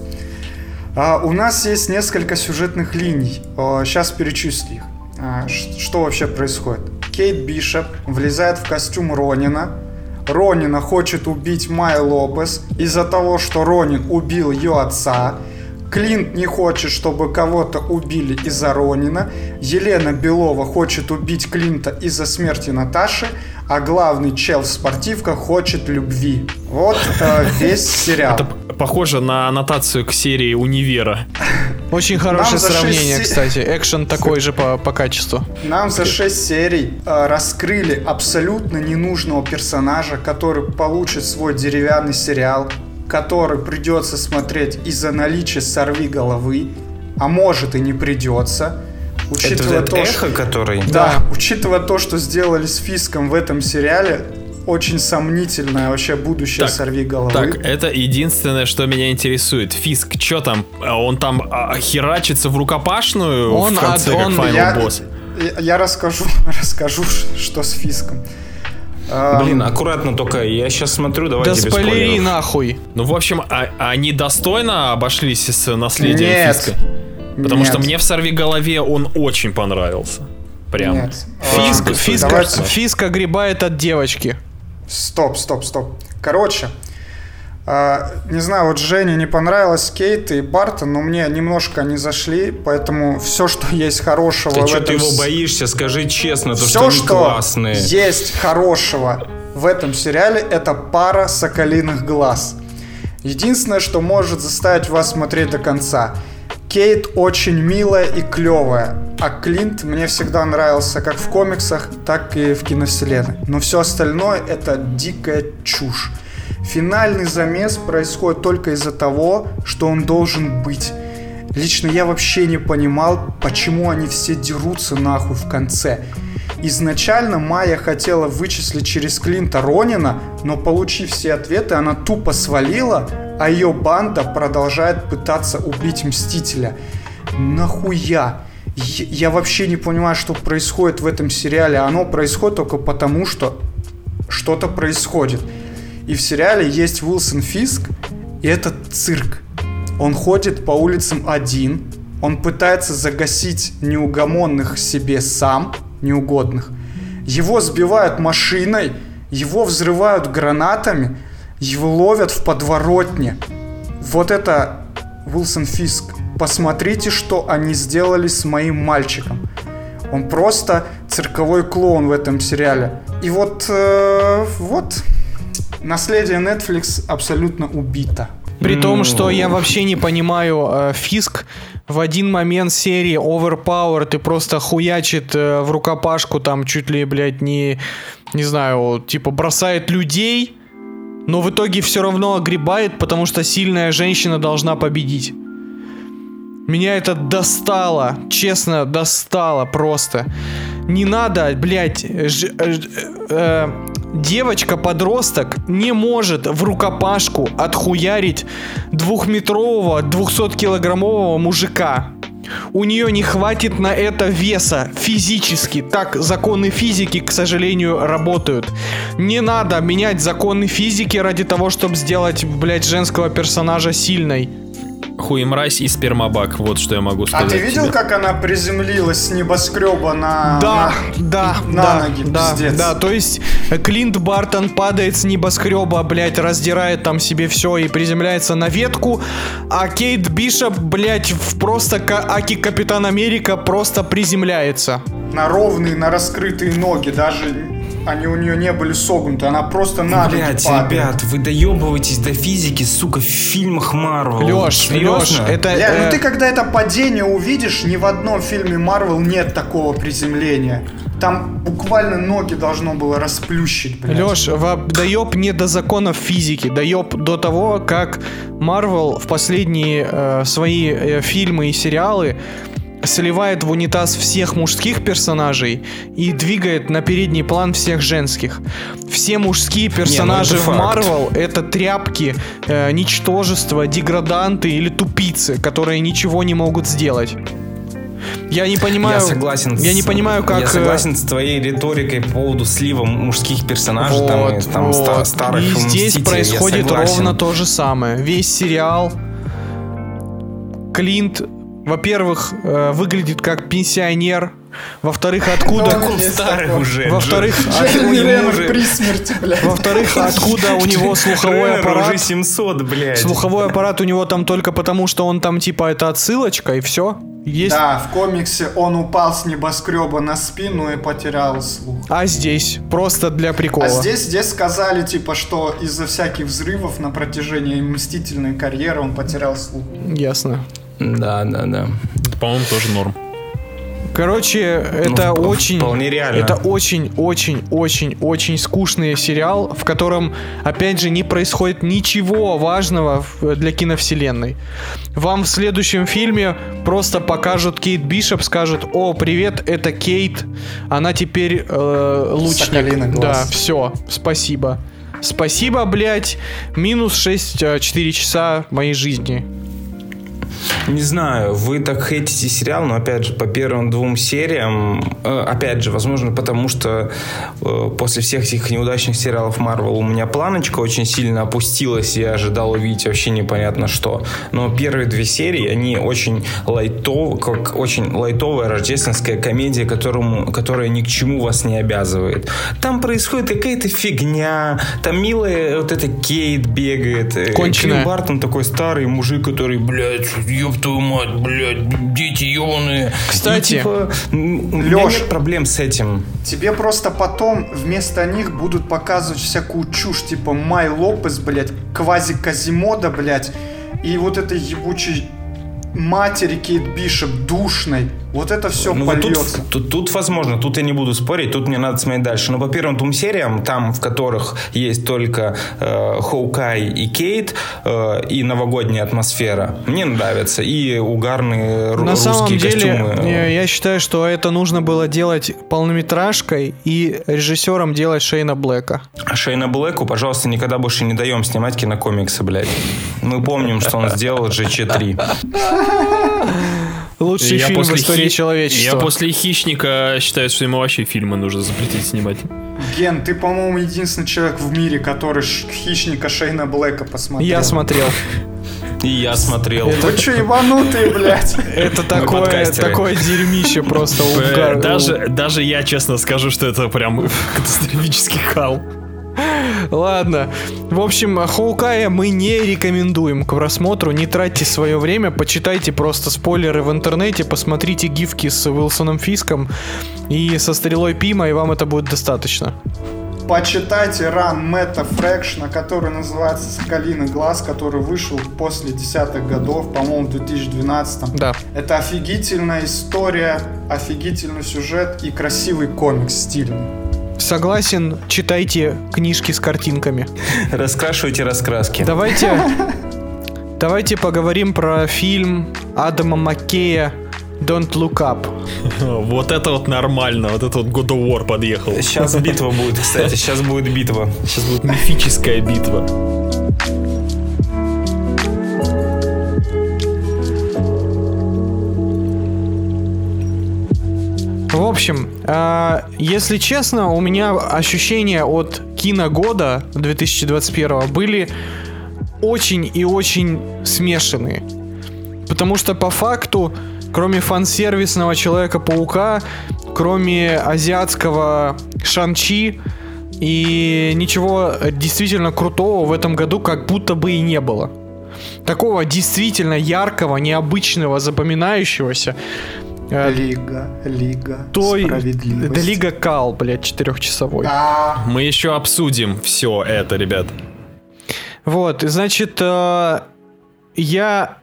А, у нас есть несколько сюжетных линий. Сейчас перечислю их. А, что вообще происходит? Кейт Бишоп влезает в костюм Ронина. Ронина хочет убить Майя Лопес из-за того, что Ронин убил ее отца. Клинт не хочет, чтобы кого-то убили из-за Ронина. Елена Белова хочет убить Клинта из-за смерти Наташи. А главный чел в спортивках хочет любви. Вот э, весь сериал. Это похоже на аннотацию к серии «Универа». Очень хорошее сравнение, шесть се- кстати. Экшен такой же по, по качеству. Нам за 6 серий э, раскрыли абсолютно ненужного персонажа, который получит свой деревянный сериал, который придется смотреть из-за наличия сорви головы, а может и не придется. Это Учитывая вот то, эхо, что... который... Да, учитывая то, что сделали с Фиском в этом сериале, очень сомнительное вообще будущее Так, сорви головы. Так, это единственное, что меня интересует. Фиск, что там? А Он там а, херачится в рукопашную Он в конце, от- как он- файнал я, босс? я- я расскажу, расскажу, что с Фиском. А, Блин, аккуратно только. Я сейчас смотрю, давайте Да без спойлери нахуй. Ну, в общем, а- они достойно обошлись с наследием Нет. Фиска? Потому что Нет. мне в «Сорви голове» он очень понравился. Прям. Нет. Фиск, А, фиск, давайте- фиск огребает от девочки. Стоп, стоп, стоп. Короче, а, не знаю, вот Жене не понравилось Кейт и Бартон, но мне немножко они зашли, поэтому все, что есть хорошего Ты в что, этом ты его боишься? Скажи честно, то, что все, они что классные. есть хорошего в этом сериале, это пара соколиных глаз. Единственное, что может заставить вас смотреть до конца. Кейт очень милая и клевая, а Клинт мне всегда нравился как в комиксах, так и в киновселенной. Но все остальное это дикая чушь. Финальный замес происходит только из-за того, что он должен быть. Лично я вообще не понимал, почему они все дерутся нахуй в конце. Изначально Майя хотела вычислить через Клинта Ронина, но получив все ответы, она тупо свалила, а ее банда продолжает пытаться убить Мстителя. Нахуя? Я, вообще не понимаю, что происходит в этом сериале. Оно происходит только потому, что что-то происходит. И в сериале есть Уилсон Фиск, и это цирк. Он ходит по улицам один, он пытается загасить неугомонных себе сам, неугодных. Его сбивают машиной, его взрывают гранатами, его ловят в подворотне. Вот это Уилсон Фиск. Посмотрите, что они сделали с моим мальчиком. Он просто цирковой клоун в этом сериале. И вот, э, вот, наследие Netflix абсолютно убито. При том, что я вообще не понимаю, э, Фиск в один момент серии Overpowered и просто хуячит э, в рукопашку там чуть ли, блядь, не, не знаю, типа бросает людей, но в итоге все равно огребает, потому что сильная женщина должна победить. Меня это достало, честно, достало просто. Не надо, блядь, ж- э, э, девочка-подросток не может в рукопашку отхуярить двухметрового, 200-килограммового мужика. У нее не хватит на это веса физически. Так законы физики, к сожалению, работают. Не надо менять законы физики ради того, чтобы сделать, блядь, женского персонажа сильной. Хуемразь и спермобак, вот что я могу А сказать. ты видел, тебе. как она приземлилась с небоскреба на... Да, на- да, на да, ноги, да, пиздец. да, то есть Клинт Бартон падает с небоскреба, блядь, раздирает там себе все и приземляется на ветку, а Кейт Бишоп, блядь, в просто Аки Капитан Америка просто приземляется. на ровные, на раскрытые ноги. Даже они у нее не были согнуты. Она просто на ноги Блять, падает. ребят, вы доебываетесь до физики, сука, в фильмах Марвел. Леш, Леш, это... Бля, э, ну ты когда это падение увидишь, ни в одном фильме Марвел нет такого приземления. Там буквально ноги должно было расплющить, блядь. Леш, доеб не до законов физики, доеб до того, как Марвел в последние э, свои э, фильмы и сериалы сливает в унитаз всех мужских персонажей и двигает на передний план всех женских. Все мужские персонажи это в факт. Марвел это тряпки, э, ничтожества, деграданты или тупицы, которые ничего не могут сделать. Я не понимаю. Я согласен. Я с- не понимаю, как. Я э, согласен с твоей риторикой по поводу слива мужских персонажей, там, и, там, вот. старых И здесь Мстителей, происходит ровно то же самое. Весь сериал Клинт, во-первых, э, выглядит как пенсионер. Во-вторых, откуда... Ну, Он старый уже. Во-вторых, при смерти, блядь. во-вторых, откуда у него слуховой аппарат? уже 700, блядь. Слуховой аппарат у него там только потому, что он там типа это отсылочка и все. Есть. Да, в комиксе он упал с небоскреба на спину и потерял слух. А здесь просто для прикола. А здесь, здесь сказали, типа, что из-за всяких взрывов на протяжении мстительной карьеры он потерял слух. Ясно. Да, да, да. Это, по-моему, тоже норм. Короче, это вп- очень, вполне реально. это очень, очень, очень, очень скучный сериал, в котором, опять же, не происходит ничего важного для киновселенной. Вам в следующем фильме просто покажут Кейт Бишоп, скажут: «О, привет, это Кейт, она теперь э, лучник». Да, все, спасибо. Спасибо, блядь. Минус 6-4 часа моей жизни. Не знаю, вы так хейтите сериал, но опять же, по первым двум сериям, э, опять же, возможно, потому что э, после всех этих неудачных сериалов Marvel у меня планочка очень сильно опустилась, и я ожидал увидеть вообще непонятно что. Но первые две серии, они очень лайтов, как очень лайтовая рождественская комедия, которому, которая ни к чему вас не обязывает. Там происходит какая-то фигня, там милая вот эта Кейт бегает. э, Конченая. Бартон такой старый мужик, который, блядь, ёб твою мать, блядь, дети ебаные. Кстати, типа, Лёш, нет проблем с этим. Тебе просто потом вместо них будут показывать всякую чушь, типа Май Лопес, блядь, Квази Казимода, блядь, и вот этой ебучей матери Кейт Бишоп душной. Вот это все Ну, вот польется. тут, тут, тут возможно, тут я не буду спорить, тут мне надо смотреть дальше. Но по первым двум сериям, там, в которых есть только э, Хоукай и Кейт, э, и новогодняя атмосфера, мне нравится. И угарные ру- На русские самом деле, костюмы. э, я считаю, что это нужно было делать полнометражкой и режиссером делать Шейна Блэка. Шейна Блэку, пожалуйста, никогда больше не даем снимать кинокомиксы, блядь. Мы помним, что он сделал GG3. Лучший Я фильм в истории хи- человечества. Я после «Хищника» считаю, что ему вообще фильмы нужно запретить снимать. Ген, ты, по-моему, единственный человек в мире, который ш- хищника Шейна Блэка посмотрел. Я смотрел. И я смотрел. Это- что, ебанутые, блядь? Это такое, такое дерьмище просто. Э, угар- Даже, даже я честно скажу, что это прям катастрофический хал. Ладно. В общем, Хоукая мы не рекомендуем к просмотру. Не тратьте свое время, почитайте просто спойлеры в интернете, посмотрите гифки с Уилсоном Фиском и со Стрелой Пима, и вам это будет достаточно. Почитайте ран Мэтта Фрэкшна, который называется «Соколиный глаз», который вышел после десятых годов, по-моему, в 2012 Да. Это офигительная история, офигительный сюжет и красивый комикс стильный. Согласен, читайте книжки с картинками. Раскрашивайте раскраски. Давайте, давайте поговорим про фильм Адама Маккея Don't Look Up. Вот это вот нормально, вот это вот God of War подъехал. Сейчас битва будет, кстати, сейчас будет битва. Сейчас будет мифическая битва. В общем, э, если честно, у меня ощущения от киногода 2021 были очень и очень смешанные. Потому что по факту, кроме фан-сервисного Человека-паука, кроме азиатского Шанчи, и ничего действительно крутого в этом году как будто бы и не было. Такого действительно яркого, необычного, запоминающегося. Э, Лига, Лига той, справедливости. да Лига Кал, блядь, четырехчасовой. Да. Мы еще обсудим все это, ребят. Вот, значит, э, я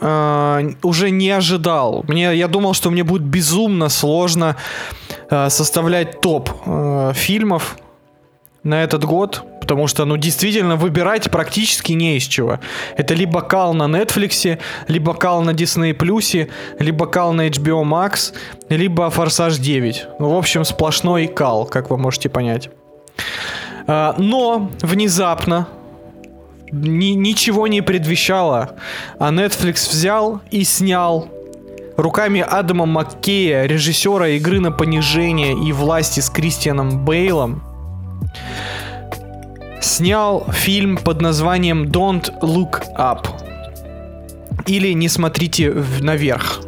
э, уже не ожидал. Мне, я думал, что мне будет безумно сложно э, составлять топ э, фильмов на этот год, потому что, ну, действительно, выбирать практически не из чего. Это либо кал на Netflix, либо кал на Disney+, либо кал на HBO Max, либо Форсаж 9. Ну, в общем, сплошной кал, как вы можете понять. А, Но внезапно ни- ничего не предвещало, а Netflix взял и снял руками Адама Маккея, режиссера игры на понижение и власти с Кристианом Бейлом, снял фильм под названием Don't Look Up. Или Не смотрите наверх.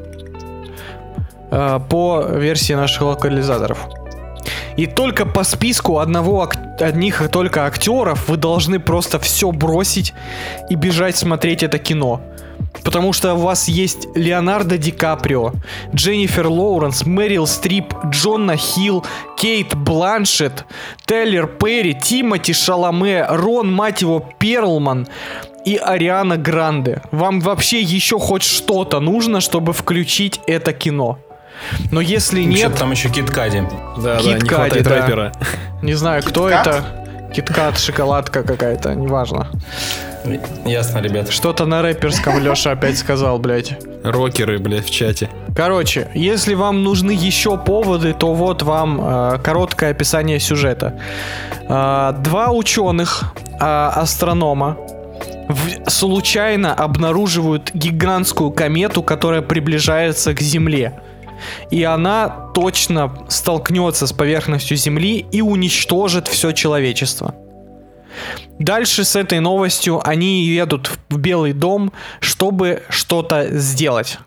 Э, По версии наших локализаторов. И только по списку одного одних только актеров вы должны просто все бросить и бежать смотреть это кино. Потому что у вас есть Леонардо Ди Каприо, Дженнифер Лоуренс, Мэрил Стрип, Джонна Хилл, Кейт Бланшет, Тейлер Перри, Тимоти Шаломе, Рон, мать его, Перлман и Ариана Гранде. Вам вообще еще хоть что-то нужно, чтобы включить это кино. Но если нет, Что-то там еще Кит Кади. Да, да, Кит не Кади, хватает да. рэпера. не знаю, кто Кит-кат? это. Киткат, шоколадка какая-то, неважно. Ясно, ребят. Что-то на рэперском Леша опять сказал, блядь. Рокеры, блядь, в чате. Короче, если вам нужны еще поводы, то вот вам э, короткое описание сюжета. Э, два ученых, э, астронома, в- случайно обнаруживают гигантскую комету, которая приближается к Земле. И она точно столкнется с поверхностью Земли и уничтожит все человечество. Дальше с этой новостью они едут в Белый дом, чтобы что-то сделать.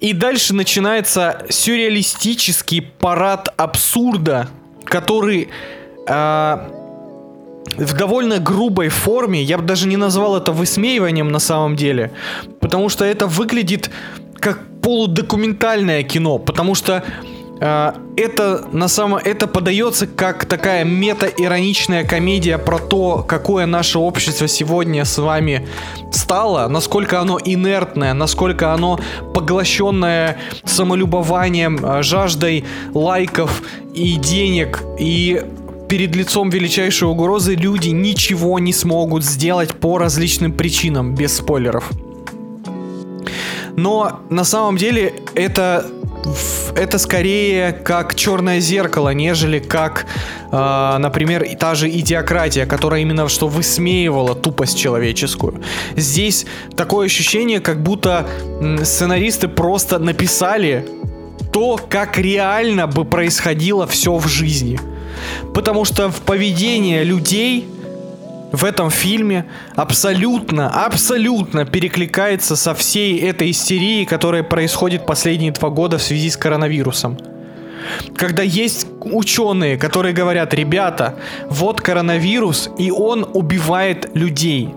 И дальше начинается сюрреалистический парад абсурда, который э, в довольно грубой форме, я бы даже не назвал это высмеиванием на самом деле, потому что это выглядит как полудокументальное кино, потому что это на самом это подается как такая мета-ироничная комедия про то, какое наше общество сегодня с вами стало, насколько оно инертное, насколько оно поглощенное самолюбованием, э, жаждой лайков и денег и перед лицом величайшей угрозы люди ничего не смогут сделать по различным причинам, без спойлеров. Но на самом деле это это скорее как черное зеркало, нежели как, э, например, та же идиократия, которая именно что высмеивала тупость человеческую. Здесь такое ощущение, как будто сценаристы просто написали то, как реально бы происходило все в жизни. Потому что в поведении людей в этом фильме абсолютно, абсолютно перекликается со всей этой истерией, которая происходит последние два года в связи с коронавирусом. Когда есть ученые, которые говорят, ребята, вот коронавирус, и он убивает людей.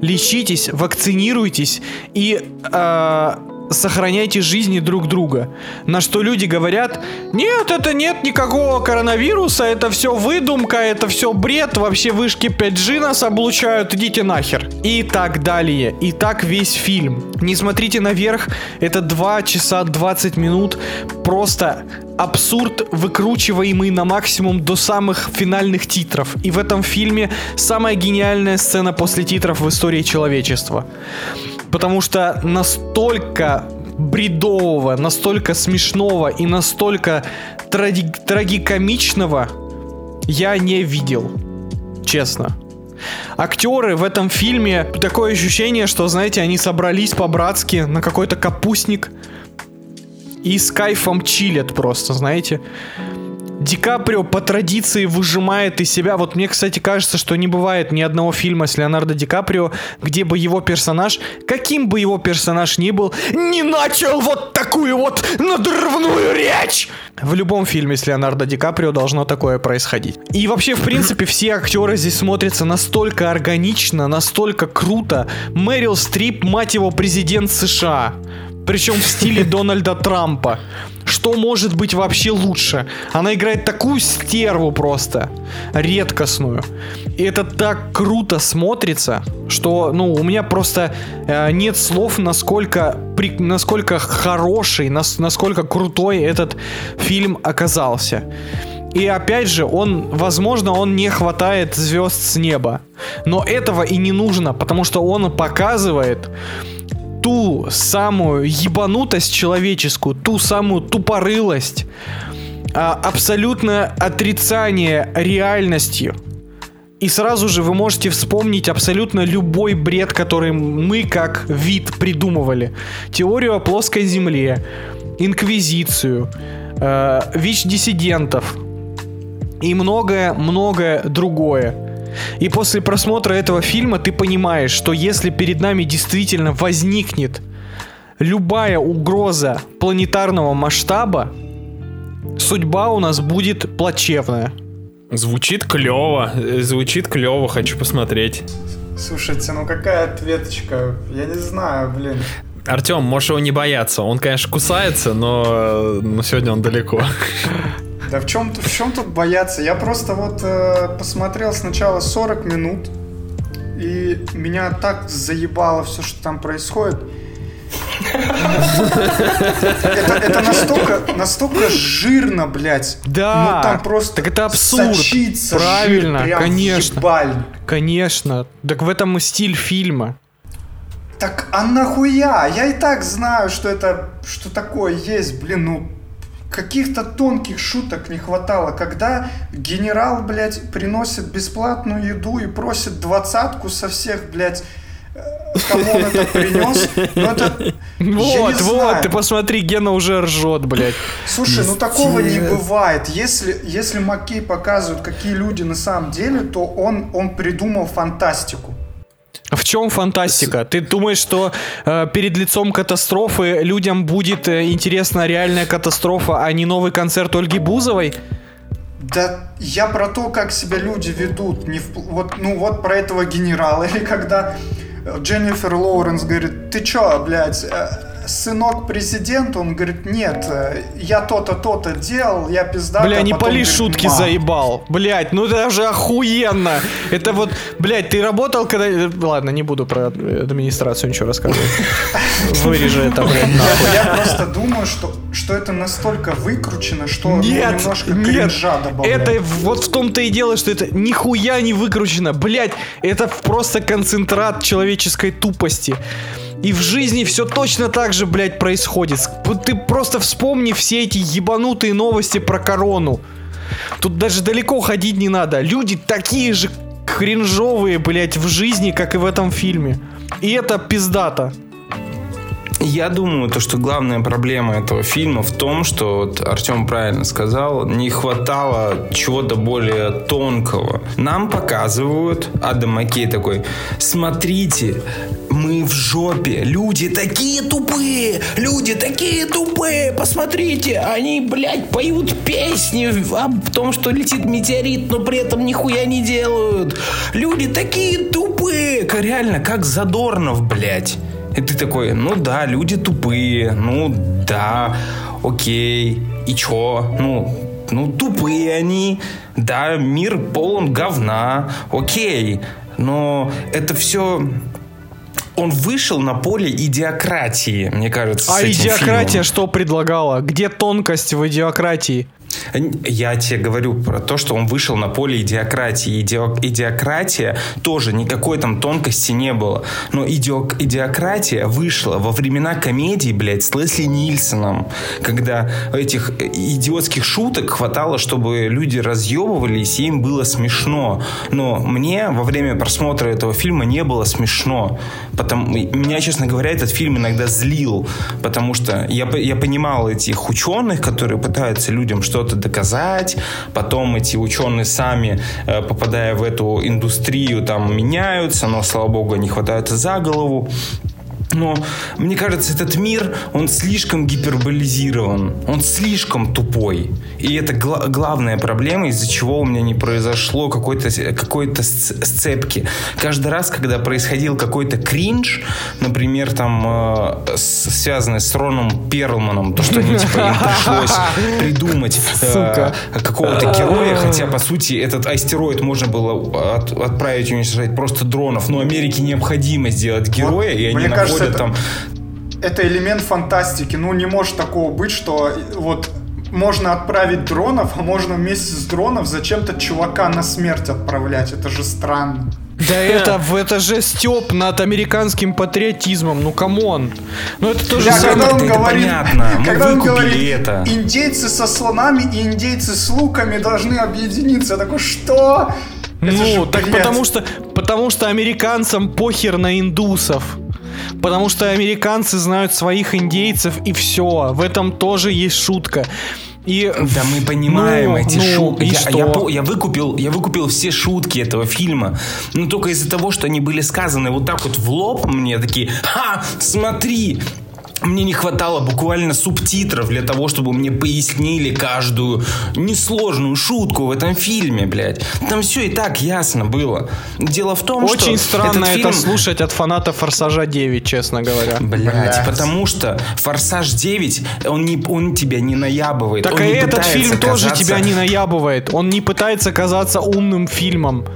Лечитесь, вакцинируйтесь и э, сохраняйте жизни друг друга. На что люди говорят, нет, это нет никакого коронавируса, это все выдумка, это все бред, вообще вышки 5G нас облучают, идите нахер. И так далее. И так весь фильм. Не смотрите наверх, это 2 часа 20 минут, просто абсурд, выкручиваемый на максимум до самых финальных титров. И в этом фильме самая гениальная сцена после титров в истории человечества. Потому что настолько бредового, настолько смешного и настолько траги- трагикомичного я не видел. Честно. Актеры в этом фильме, такое ощущение, что, знаете, они собрались по-братски на какой-то капустник и с кайфом чилят просто, знаете. Ди Каприо по традиции выжимает из себя. Вот мне, кстати, кажется, что не бывает ни одного фильма с Леонардо Ди Каприо, где бы его персонаж, каким бы его персонаж ни был, не начал вот такую вот надрывную речь. В любом фильме с Леонардо Ди Каприо должно такое происходить. И вообще, в принципе, все актеры здесь смотрятся настолько органично, настолько круто. Мэрил Стрип, мать его, президент США. Причем в стиле Дональда Трампа. Что может быть вообще лучше? Она играет такую стерву просто. Редкостную. И это так круто смотрится, что, ну, у меня просто э, нет слов, насколько, при, насколько хороший, нас, насколько крутой этот фильм оказался. И опять же, он, возможно, он не хватает звезд с неба. Но этого и не нужно, потому что он показывает ту самую ебанутость человеческую, ту самую тупорылость, а, абсолютное отрицание реальностью. И сразу же вы можете вспомнить абсолютно любой бред, который мы как вид придумывали. Теорию о плоской земле, инквизицию, э, ВИЧ-диссидентов и многое-многое другое. И после просмотра этого фильма ты понимаешь, что если перед нами действительно возникнет любая угроза планетарного масштаба, судьба у нас будет плачевная. Звучит клево, э, звучит клево, хочу посмотреть. Слушайте, ну какая ответочка? Я не знаю, блин. Артем, можешь его не бояться. Он, конечно, кусается, но, но сегодня он далеко. Да в чем, в чем тут бояться? Я просто вот э, посмотрел сначала 40 минут, и меня так заебало все, что там происходит. Это, это настолько, настолько жирно, блядь. Да, Ну там просто так это абсурд. сочится Правильно, жир прям конечно. ебальник. Конечно. Так в этом и стиль фильма. Так а нахуя? Я и так знаю, что это, что такое есть, блин, ну каких-то тонких шуток не хватало, когда генерал, блядь, приносит бесплатную еду и просит двадцатку со всех, блядь, э, кому он это принес. Ну это... Вот, вот, знаю. ты посмотри, Гена уже ржет, блядь. Слушай, ну такого не бывает. Если, если Маккей показывает, какие люди на самом деле, то он, он придумал фантастику. В чем фантастика? Ты думаешь, что э, перед лицом катастрофы людям будет э, интересна реальная катастрофа, а не новый концерт Ольги Бузовой? Да я про то, как себя люди ведут. Не в- вот, ну вот про этого генерала. Или когда э, Дженнифер Лоуренс говорит, ты чё, блядь, э, сынок президента? Он говорит, нет, э, я то-то, то-то делал, я пизда. Бля, не пали шутки заебал. Блять, ну это же охуенно. Это вот, блять, ты работал когда... Ладно, не буду про администрацию ничего рассказывать. Вырежи это, блядь. Я просто думаю, что, что это настолько выкручено, что Нет, немножко нет, кринжа добавляет. это вот в том-то и дело, что это нихуя не выкручено, блять, это просто концентрат человеческой тупости. И в жизни все точно так же, блядь, происходит. Ты просто вспомни все эти ебанутые новости про корону. Тут даже далеко ходить не надо. Люди такие же кринжовые, блядь, в жизни, как и в этом фильме. И это пиздато. Я думаю, то, что главная проблема этого фильма в том, что вот Артем правильно сказал, не хватало чего-то более тонкого. Нам показывают, Адам Маккей такой, смотрите, мы в жопе, люди такие тупые, люди такие тупые, посмотрите, они, блядь, поют песни о том, что летит метеорит, но при этом нихуя не делают. Люди такие тупые, реально, как Задорнов, блядь. И ты такой, ну да, люди тупые, ну да, окей, и чё? Ну, ну тупые они, да, мир полон говна, окей, но это все... Он вышел на поле идиократии, мне кажется. А идиократия фильмом. что предлагала? Где тонкость в идиократии? Я тебе говорю про то, что он вышел на поле идиократии. Идио, идиократия тоже никакой там тонкости не было. Но идио, идиократия вышла во времена комедии, блядь, с Лесли Нильсоном, когда этих идиотских шуток хватало, чтобы люди разъебывались, и им было смешно. Но мне во время просмотра этого фильма не было смешно. Потому, меня, честно говоря, этот фильм иногда злил, потому что я, я понимал этих ученых, которые пытаются людям что-то что-то доказать, потом эти ученые сами, э, попадая в эту индустрию, там меняются, но, слава богу, они хватаются за голову. Но мне кажется, этот мир, он слишком гиперболизирован, он слишком тупой. И это гла- главная проблема, из-за чего у меня не произошло какой-то какой сцепки. Каждый раз, когда происходил какой-то кринж, например, там э, связанный с Роном Перлманом, то, что они, типа, им пришлось придумать э, какого-то героя, хотя, по сути, этот астероид можно было от, отправить уничтожать просто дронов, но Америке необходимо сделать героя, вот, и они находят это, там... Это элемент фантастики. Ну, не может такого быть, что вот можно отправить дронов, а можно вместе с дронов зачем-то чувака на смерть отправлять. Это же странно. Да это, это же стёб над американским патриотизмом, ну come on. Ну это тоже да, когда он это говорит, понятно, мы когда он говорит, это. индейцы со слонами и индейцы с луками должны объединиться. Я такой, что? Это ну, же, так потому что, потому что американцам похер на индусов. Потому что американцы знают своих индейцев и все. В этом тоже есть шутка. И, да мы понимаем ну, эти ну, шутки. Я, что? я, я, выкупил, я выкупил все шутки этого фильма. Но только из-за того, что они были сказаны вот так вот в лоб мне такие, ха, смотри, мне не хватало буквально субтитров для того, чтобы мне пояснили каждую несложную шутку в этом фильме, блядь. Там все и так ясно было. Дело в том, Очень что... Очень странно это фильм... слушать от фанатов Форсажа 9, честно говоря. Блядь, блядь. потому что Форсаж 9, он, не, он тебя не наябывает. Так он и не этот фильм казаться... тоже тебя не наябывает. Он не пытается казаться умным фильмом.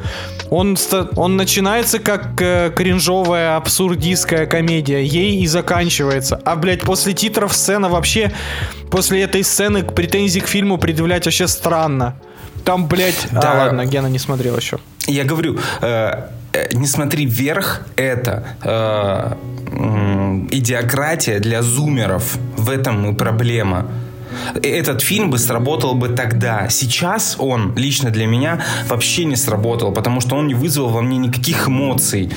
Он, он начинается как э, кринжовая абсурдистская комедия. Ей и заканчивается. А, блядь, после титров сцена вообще... После этой сцены претензий к фильму предъявлять вообще странно. Там, блядь... Да. А, ладно, Гена не смотрел еще. Я говорю, э, э, не смотри вверх, это э, идиократия для зумеров. В этом и проблема этот фильм бы сработал бы тогда. Сейчас он, лично для меня, вообще не сработал, потому что он не вызвал во мне никаких эмоций.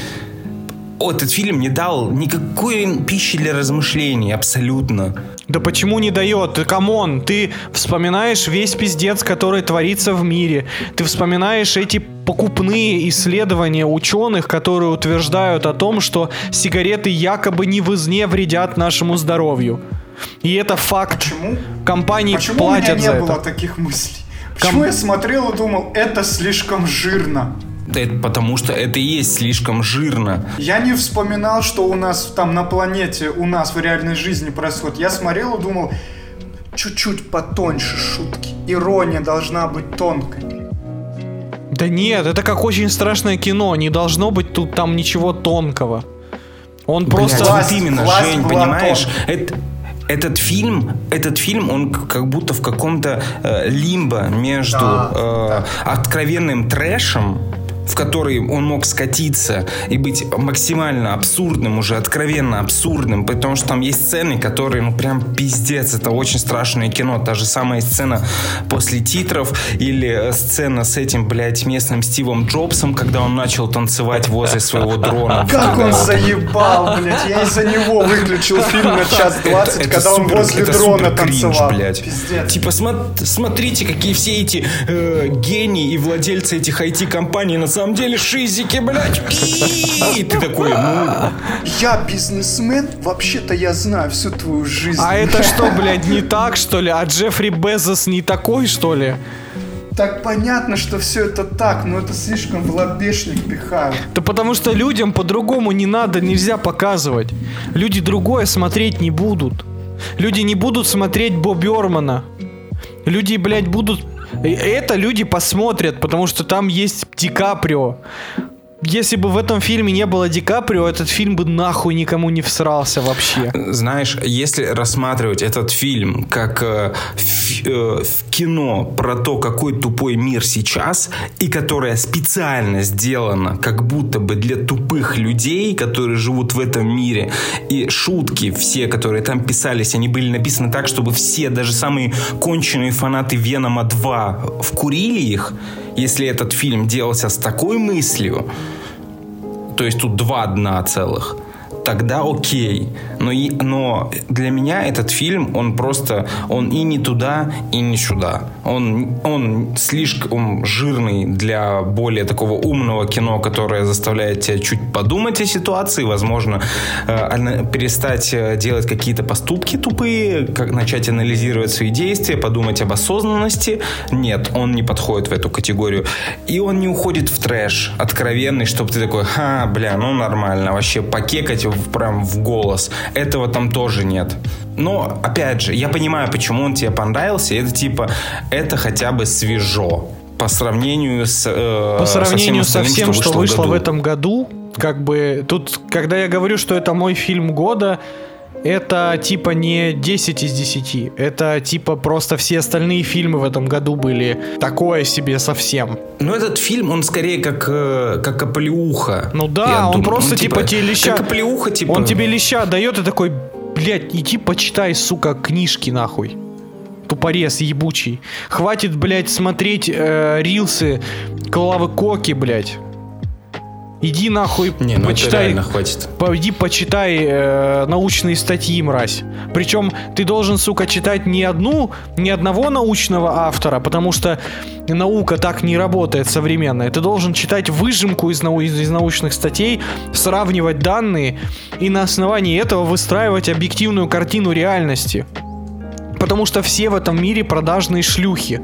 Этот фильм не дал никакой пищи для размышлений, абсолютно. Да почему не дает? Ты, come on, ты вспоминаешь весь пиздец, который творится в мире. Ты вспоминаешь эти покупные исследования ученых, которые утверждают о том, что сигареты якобы не вредят нашему здоровью. И это факт. Почему? Компании Почему платят у меня не за было это. таких мыслей? Почему Ком... я смотрел и думал, это слишком жирно? Да это потому что это и есть слишком жирно. Я не вспоминал, что у нас там на планете, у нас в реальной жизни происходит. Я смотрел и думал, чуть-чуть потоньше шутки. Ирония должна быть тонкой. Да нет, это как очень страшное кино. Не должно быть тут там ничего тонкого. Он Блядь, просто... Власть, вот именно, власть Жень, понимаешь? Это, этот фильм, этот фильм, он как будто в каком-то э, лимбо между да, э, да. откровенным трэшем в который он мог скатиться и быть максимально абсурдным, уже откровенно абсурдным, потому что там есть сцены, которые, ну, прям пиздец, это очень страшное кино. Та же самая сцена после титров или э, сцена с этим, блядь, местным Стивом Джобсом, когда он начал танцевать возле своего дрона. Как он заебал, блядь, я из-за него выключил фильм на час двадцать, когда он возле дрона танцевал. блядь. Типа, смотрите, какие все эти э, гении и владельцы этих IT-компаний на самом деле шизики, блядь. И ты такой, ну... Я бизнесмен, вообще-то я знаю всю твою жизнь. А это что, блядь, не так, что ли? А Джеффри Безос не такой, что ли? Так понятно, что все это так, но это слишком в лобешник пихают. Да потому что людям по-другому не надо, нельзя показывать. Люди другое смотреть не будут. Люди не будут смотреть Боб Бёрмана. Люди, блядь, будут это люди посмотрят, потому что там есть Ди Каприо. Если бы в этом фильме не было Ди Каприо, этот фильм бы нахуй никому не всрался вообще. Знаешь, если рассматривать этот фильм как э, ф- э, кино про то, какой тупой мир сейчас, и которое специально сделано как будто бы для тупых людей, которые живут в этом мире, и шутки все, которые там писались, они были написаны так, чтобы все, даже самые конченые фанаты Венома 2 вкурили их, если этот фильм делался с такой мыслью, то есть тут два дна целых, тогда окей. Но, и, но для меня этот фильм, он просто, он и не туда, и не сюда. Он, он слишком жирный для более такого умного кино, которое заставляет тебя чуть подумать о ситуации, возможно, э, перестать э, делать какие-то поступки тупые, как начать анализировать свои действия, подумать об осознанности. Нет, он не подходит в эту категорию. И он не уходит в трэш откровенный, чтобы ты такой, ха, бля, ну нормально, вообще покекать в, прям в голос. Этого там тоже нет. Но, опять же, я понимаю, почему он тебе понравился. Это типа, это хотя бы свежо по сравнению с э, по сравнению со всем, что, что вышло, в, в этом году. Как бы тут, когда я говорю, что это мой фильм года, это типа не 10 из 10. Это типа просто все остальные фильмы в этом году были такое себе совсем. Но этот фильм, он скорее как, э, как оплеуха. Ну да, он думаю. просто он, типа, типа тебе леща... Как оплеуха, типа... Он тебе леща дает и такой, блядь, иди почитай, сука, книжки нахуй тупорез ебучий. Хватит, блядь, смотреть э, рилсы Клавы Коки, блядь. Иди нахуй, Не, ну почитай. хватит. Пойди почитай э, научные статьи, мразь. Причем ты должен, сука, читать не одну, не одного научного автора, потому что наука так не работает современная. Ты должен читать выжимку из, нау- из научных статей, сравнивать данные и на основании этого выстраивать объективную картину реальности потому что все в этом мире продажные шлюхи.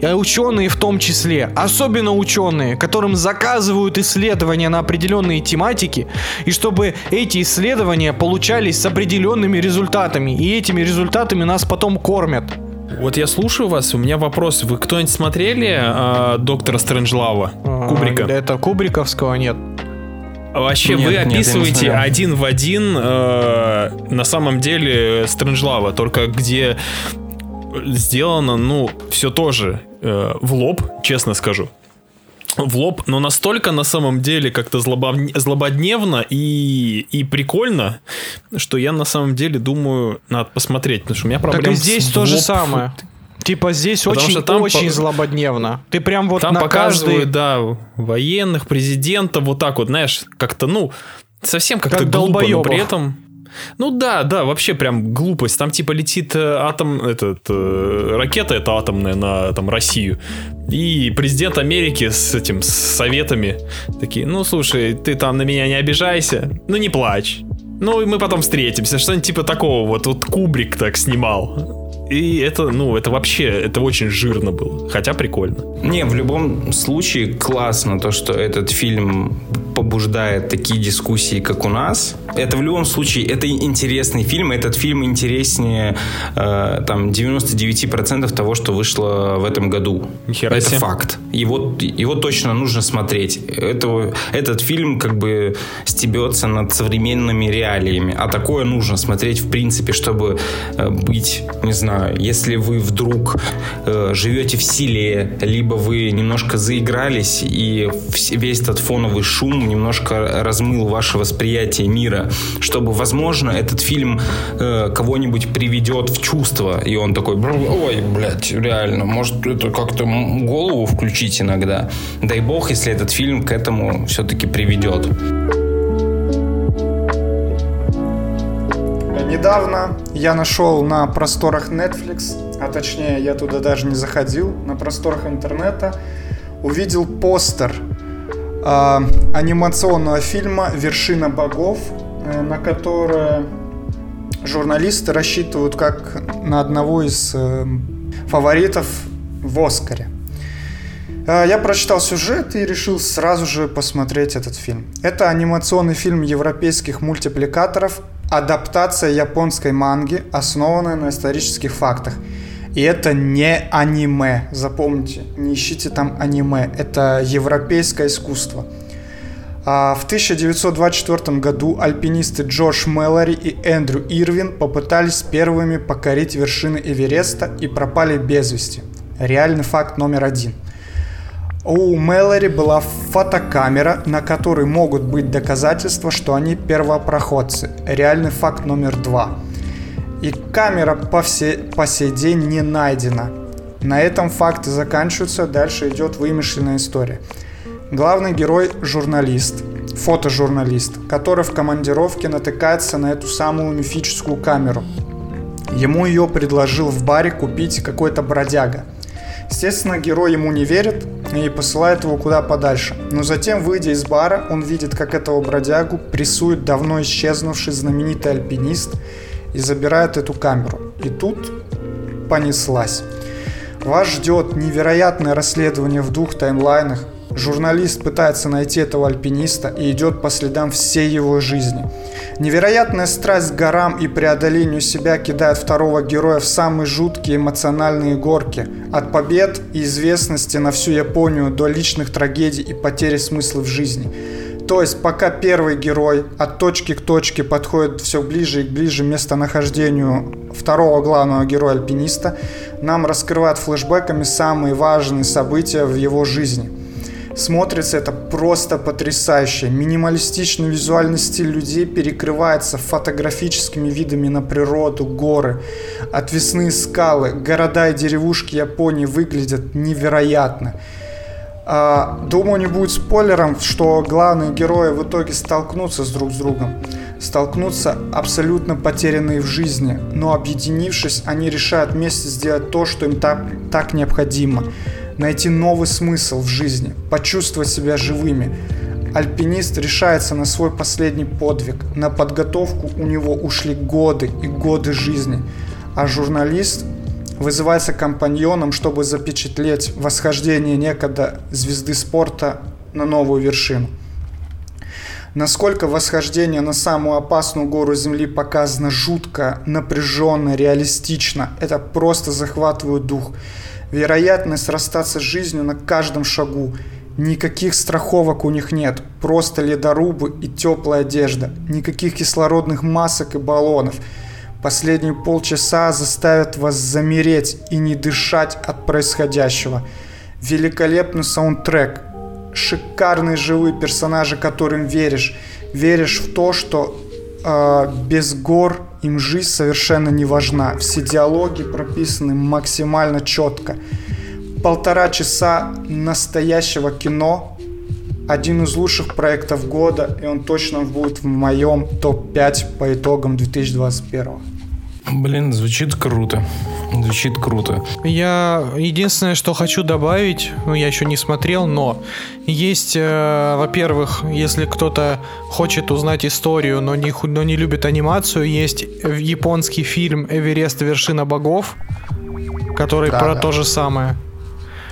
И ученые в том числе, особенно ученые, которым заказывают исследования на определенные тематики, и чтобы эти исследования получались с определенными результатами, и этими результатами нас потом кормят. Вот я слушаю вас, у меня вопрос. Вы кто-нибудь смотрели э, Доктора Стрэнджлава? Кубрика? Это Кубриковского нет. Вообще, нет, вы описываете нет, один в один э, на самом деле Стрэнджлава, только где сделано, ну, все тоже э, в лоб, честно скажу. В лоб, но настолько на самом деле как-то злободневно и, и прикольно, что я на самом деле думаю, надо посмотреть, потому что у меня проблема так и здесь то же самое. Типа здесь Потому очень, что там очень по... злободневно. Ты прям вот там на показывают, каждый... да, военных, президента, вот так вот, знаешь, как-то, ну, совсем как-то как глупо, но при этом... Ну да, да, вообще прям глупость. Там типа летит э, атом, этот, э, ракета это атомная на там Россию. И президент Америки с этим, с советами такие, ну слушай, ты там на меня не обижайся, ну не плачь. Ну, и мы потом встретимся. Что-нибудь типа такого. Вот, вот Кубрик так снимал. И это, ну, это вообще, это очень жирно было. Хотя прикольно. Не, в любом случае классно то, что этот фильм побуждает такие дискуссии, как у нас. Это в любом случае, это интересный фильм. Этот фильм интереснее э, там 99% того, что вышло в этом году. Хера это факт. Его, его точно нужно смотреть. Это, этот фильм как бы стебется над современными реалиями. А такое нужно смотреть в принципе, чтобы э, быть, не знаю, если вы вдруг э, живете в селе, либо вы немножко заигрались, и весь этот фоновый шум немножко размыл ваше восприятие мира, чтобы, возможно, этот фильм э, кого-нибудь приведет в чувство, и он такой, ой, блядь, реально, может, это как-то голову включить иногда. Дай бог, если этот фильм к этому все-таки приведет. Недавно я нашел на просторах Netflix, а точнее я туда даже не заходил, на просторах интернета, увидел постер э, анимационного фильма «Вершина богов», э, на которое журналисты рассчитывают как на одного из э, фаворитов в Оскаре. Э, я прочитал сюжет и решил сразу же посмотреть этот фильм. Это анимационный фильм европейских мультипликаторов адаптация японской манги, основанная на исторических фактах. И это не аниме, запомните, не ищите там аниме, это европейское искусство. А в 1924 году альпинисты Джордж Мэллори и Эндрю Ирвин попытались первыми покорить вершины Эвереста и пропали без вести. Реальный факт номер один. У Мэллори была фотокамера, на которой могут быть доказательства, что они первопроходцы. Реальный факт номер два. И камера по, все, по сей день не найдена. На этом факты заканчиваются, дальше идет вымышленная история. Главный герой – журналист, фотожурналист, который в командировке натыкается на эту самую мифическую камеру. Ему ее предложил в баре купить какой-то бродяга. Естественно, герой ему не верит и посылает его куда подальше. Но затем, выйдя из бара, он видит, как этого бродягу прессует давно исчезнувший знаменитый альпинист и забирает эту камеру. И тут понеслась. Вас ждет невероятное расследование в двух таймлайнах, Журналист пытается найти этого альпиниста и идет по следам всей его жизни. Невероятная страсть к горам и преодолению себя кидает второго героя в самые жуткие эмоциональные горки. От побед и известности на всю Японию до личных трагедий и потери смысла в жизни. То есть пока первый герой от точки к точке подходит все ближе и ближе местонахождению второго главного героя-альпиниста, нам раскрывают флешбеками самые важные события в его жизни – Смотрится это просто потрясающе. Минималистичный визуальный стиль людей перекрывается фотографическими видами на природу, горы, отвесные скалы, города и деревушки Японии выглядят невероятно. А, думаю, не будет спойлером, что главные герои в итоге столкнутся с друг с другом. Столкнутся абсолютно потерянные в жизни, но объединившись, они решают вместе сделать то, что им так, так необходимо найти новый смысл в жизни, почувствовать себя живыми. Альпинист решается на свой последний подвиг. На подготовку у него ушли годы и годы жизни. А журналист вызывается компаньоном, чтобы запечатлеть восхождение некогда звезды спорта на новую вершину. Насколько восхождение на самую опасную гору Земли показано жутко, напряженно, реалистично, это просто захватывает дух вероятность расстаться с жизнью на каждом шагу. Никаких страховок у них нет, просто ледорубы и теплая одежда, никаких кислородных масок и баллонов. Последние полчаса заставят вас замереть и не дышать от происходящего. Великолепный саундтрек, шикарные живые персонажи, которым веришь. Веришь в то, что э, без гор им жизнь совершенно не важна. Все диалоги прописаны максимально четко. Полтора часа настоящего кино. Один из лучших проектов года, и он точно будет в моем топ-5 по итогам 2021. Блин, звучит круто. Звучит круто. Я единственное, что хочу добавить, ну я еще не смотрел, но есть, э, во-первых, если кто-то хочет узнать историю, но не, но не любит анимацию, есть японский фильм «Эверест. Вершина богов», который да, про да. то же самое.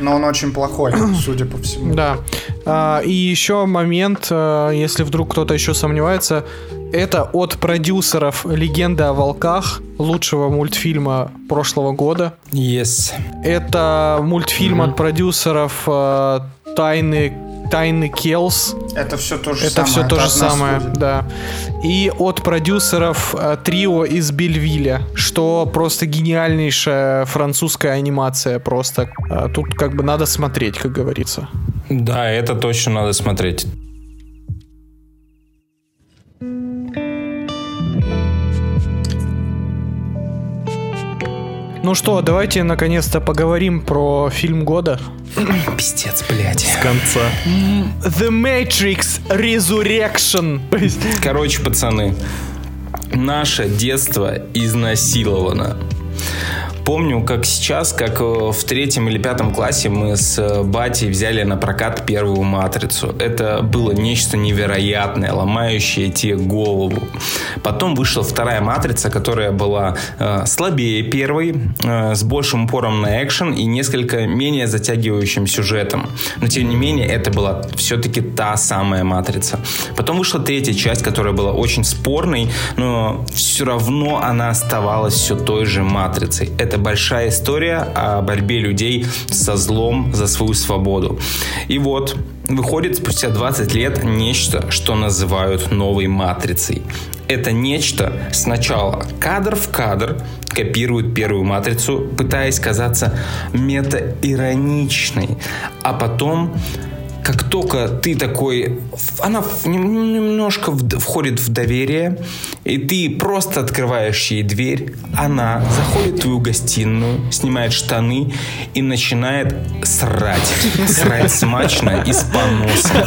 Но он очень плохой, судя по всему. Да. А, и еще момент, а, если вдруг кто-то еще сомневается, это от продюсеров «Легенда о волках», лучшего мультфильма прошлого года. Yes. Это мультфильм mm-hmm. от продюсеров э, «Тайны Тайны Келс. Это все то же Это самое. все то же самое, студия. да. И от продюсеров э, трио из Бельвиля, что просто гениальнейшая французская анимация. Просто э, тут как бы надо смотреть, как говорится. Да, это точно надо смотреть. Ну что, давайте наконец-то поговорим про фильм года. Пиздец, блядь. С конца. The Matrix Resurrection. Короче, пацаны, наше детство изнасиловано помню, как сейчас, как э, в третьем или пятом классе мы с э, батей взяли на прокат первую матрицу. Это было нечто невероятное, ломающее те голову. Потом вышла вторая матрица, которая была э, слабее первой, э, с большим упором на экшен и несколько менее затягивающим сюжетом. Но тем не менее, это была все-таки та самая матрица. Потом вышла третья часть, которая была очень спорной, но все равно она оставалась все той же матрицей. Большая история о борьбе людей со злом за свою свободу. И вот, выходит спустя 20 лет нечто, что называют новой матрицей. Это нечто сначала кадр в кадр копирует первую матрицу, пытаясь казаться мета-ироничной, а потом как только ты такой, она немножко входит в доверие, и ты просто открываешь ей дверь, она заходит в твою гостиную, снимает штаны и начинает срать. Срать смачно и с поносом.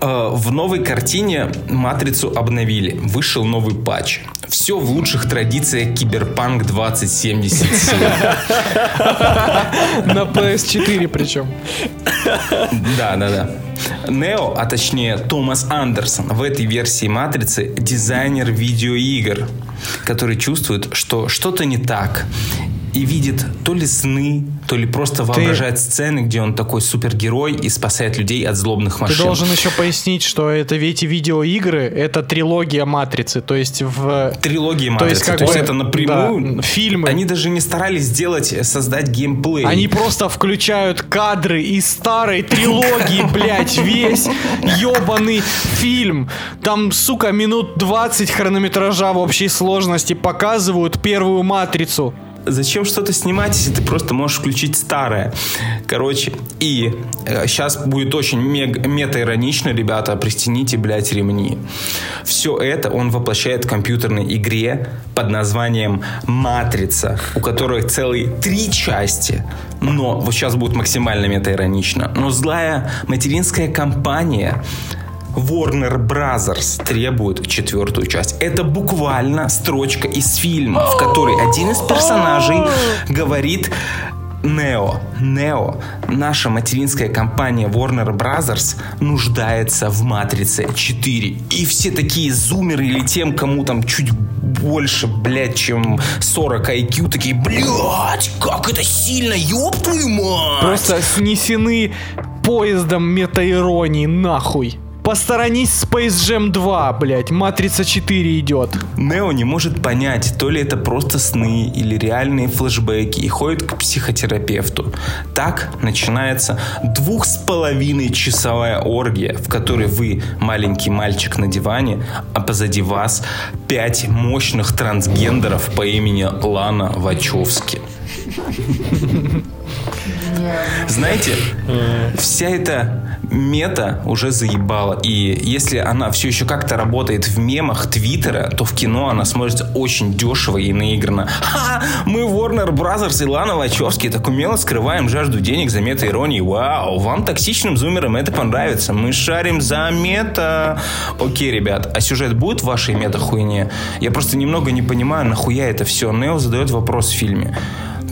Э, в новой картине «Матрицу» обновили. Вышел новый патч. Все в лучших традициях Киберпанк 2077. На PS4 причем. Да, да, да. Нео, а точнее Томас Андерсон, в этой версии «Матрицы» дизайнер видеоигр, который чувствует, что что-то не так и видит то ли сны, то ли просто воображает ты... сцены, где он такой супергерой и спасает людей от злобных машин. Ты должен еще пояснить, что это эти видеоигры, это трилогия Матрицы, то есть в... Трилогия Матрицы, то есть, как то бы, есть это напрямую... Да, фильмы. Они даже не старались сделать, создать геймплей. Они просто включают кадры из старой трилогии, блять, весь ебаный фильм. Там, сука, минут 20 хронометража в общей сложности показывают первую Матрицу зачем что-то снимать, если ты просто можешь включить старое? Короче, и э, сейчас будет очень мета-иронично, ребята, пристегните, блядь, ремни. Все это он воплощает в компьютерной игре под названием «Матрица», у которой целые три части. Но вот сейчас будет максимально мета-иронично. Но злая материнская компания Warner Brothers требует четвертую часть. Это буквально строчка из фильма, в которой один из персонажей говорит Нео, Нео, наша материнская компания Warner Brothers нуждается в Матрице 4. И все такие зумеры или тем, кому там чуть больше, блядь, чем 40 IQ, такие, блядь, как это сильно, ёб твою мать! Просто снесены поездом метаиронии, нахуй. Посторонись Space Jam 2, блять, Матрица 4 идет. Нео не может понять, то ли это просто сны или реальные флешбеки и ходит к психотерапевту. Так начинается двух с половиной часовая оргия, в которой вы маленький мальчик на диване, а позади вас пять мощных трансгендеров по имени Лана Вачовски. Знаете, вся эта мета уже заебала. И если она все еще как-то работает в мемах Твиттера, то в кино она смотрится очень дешево и наигранно. Ха! Мы Warner Brothers и Лана Вачовски так умело скрываем жажду денег за мета-иронии. Вау, вам токсичным зумерам это понравится. Мы шарим за мета. Окей, ребят, а сюжет будет в вашей мета-хуйне? Я просто немного не понимаю, нахуя это все. Нео задает вопрос в фильме.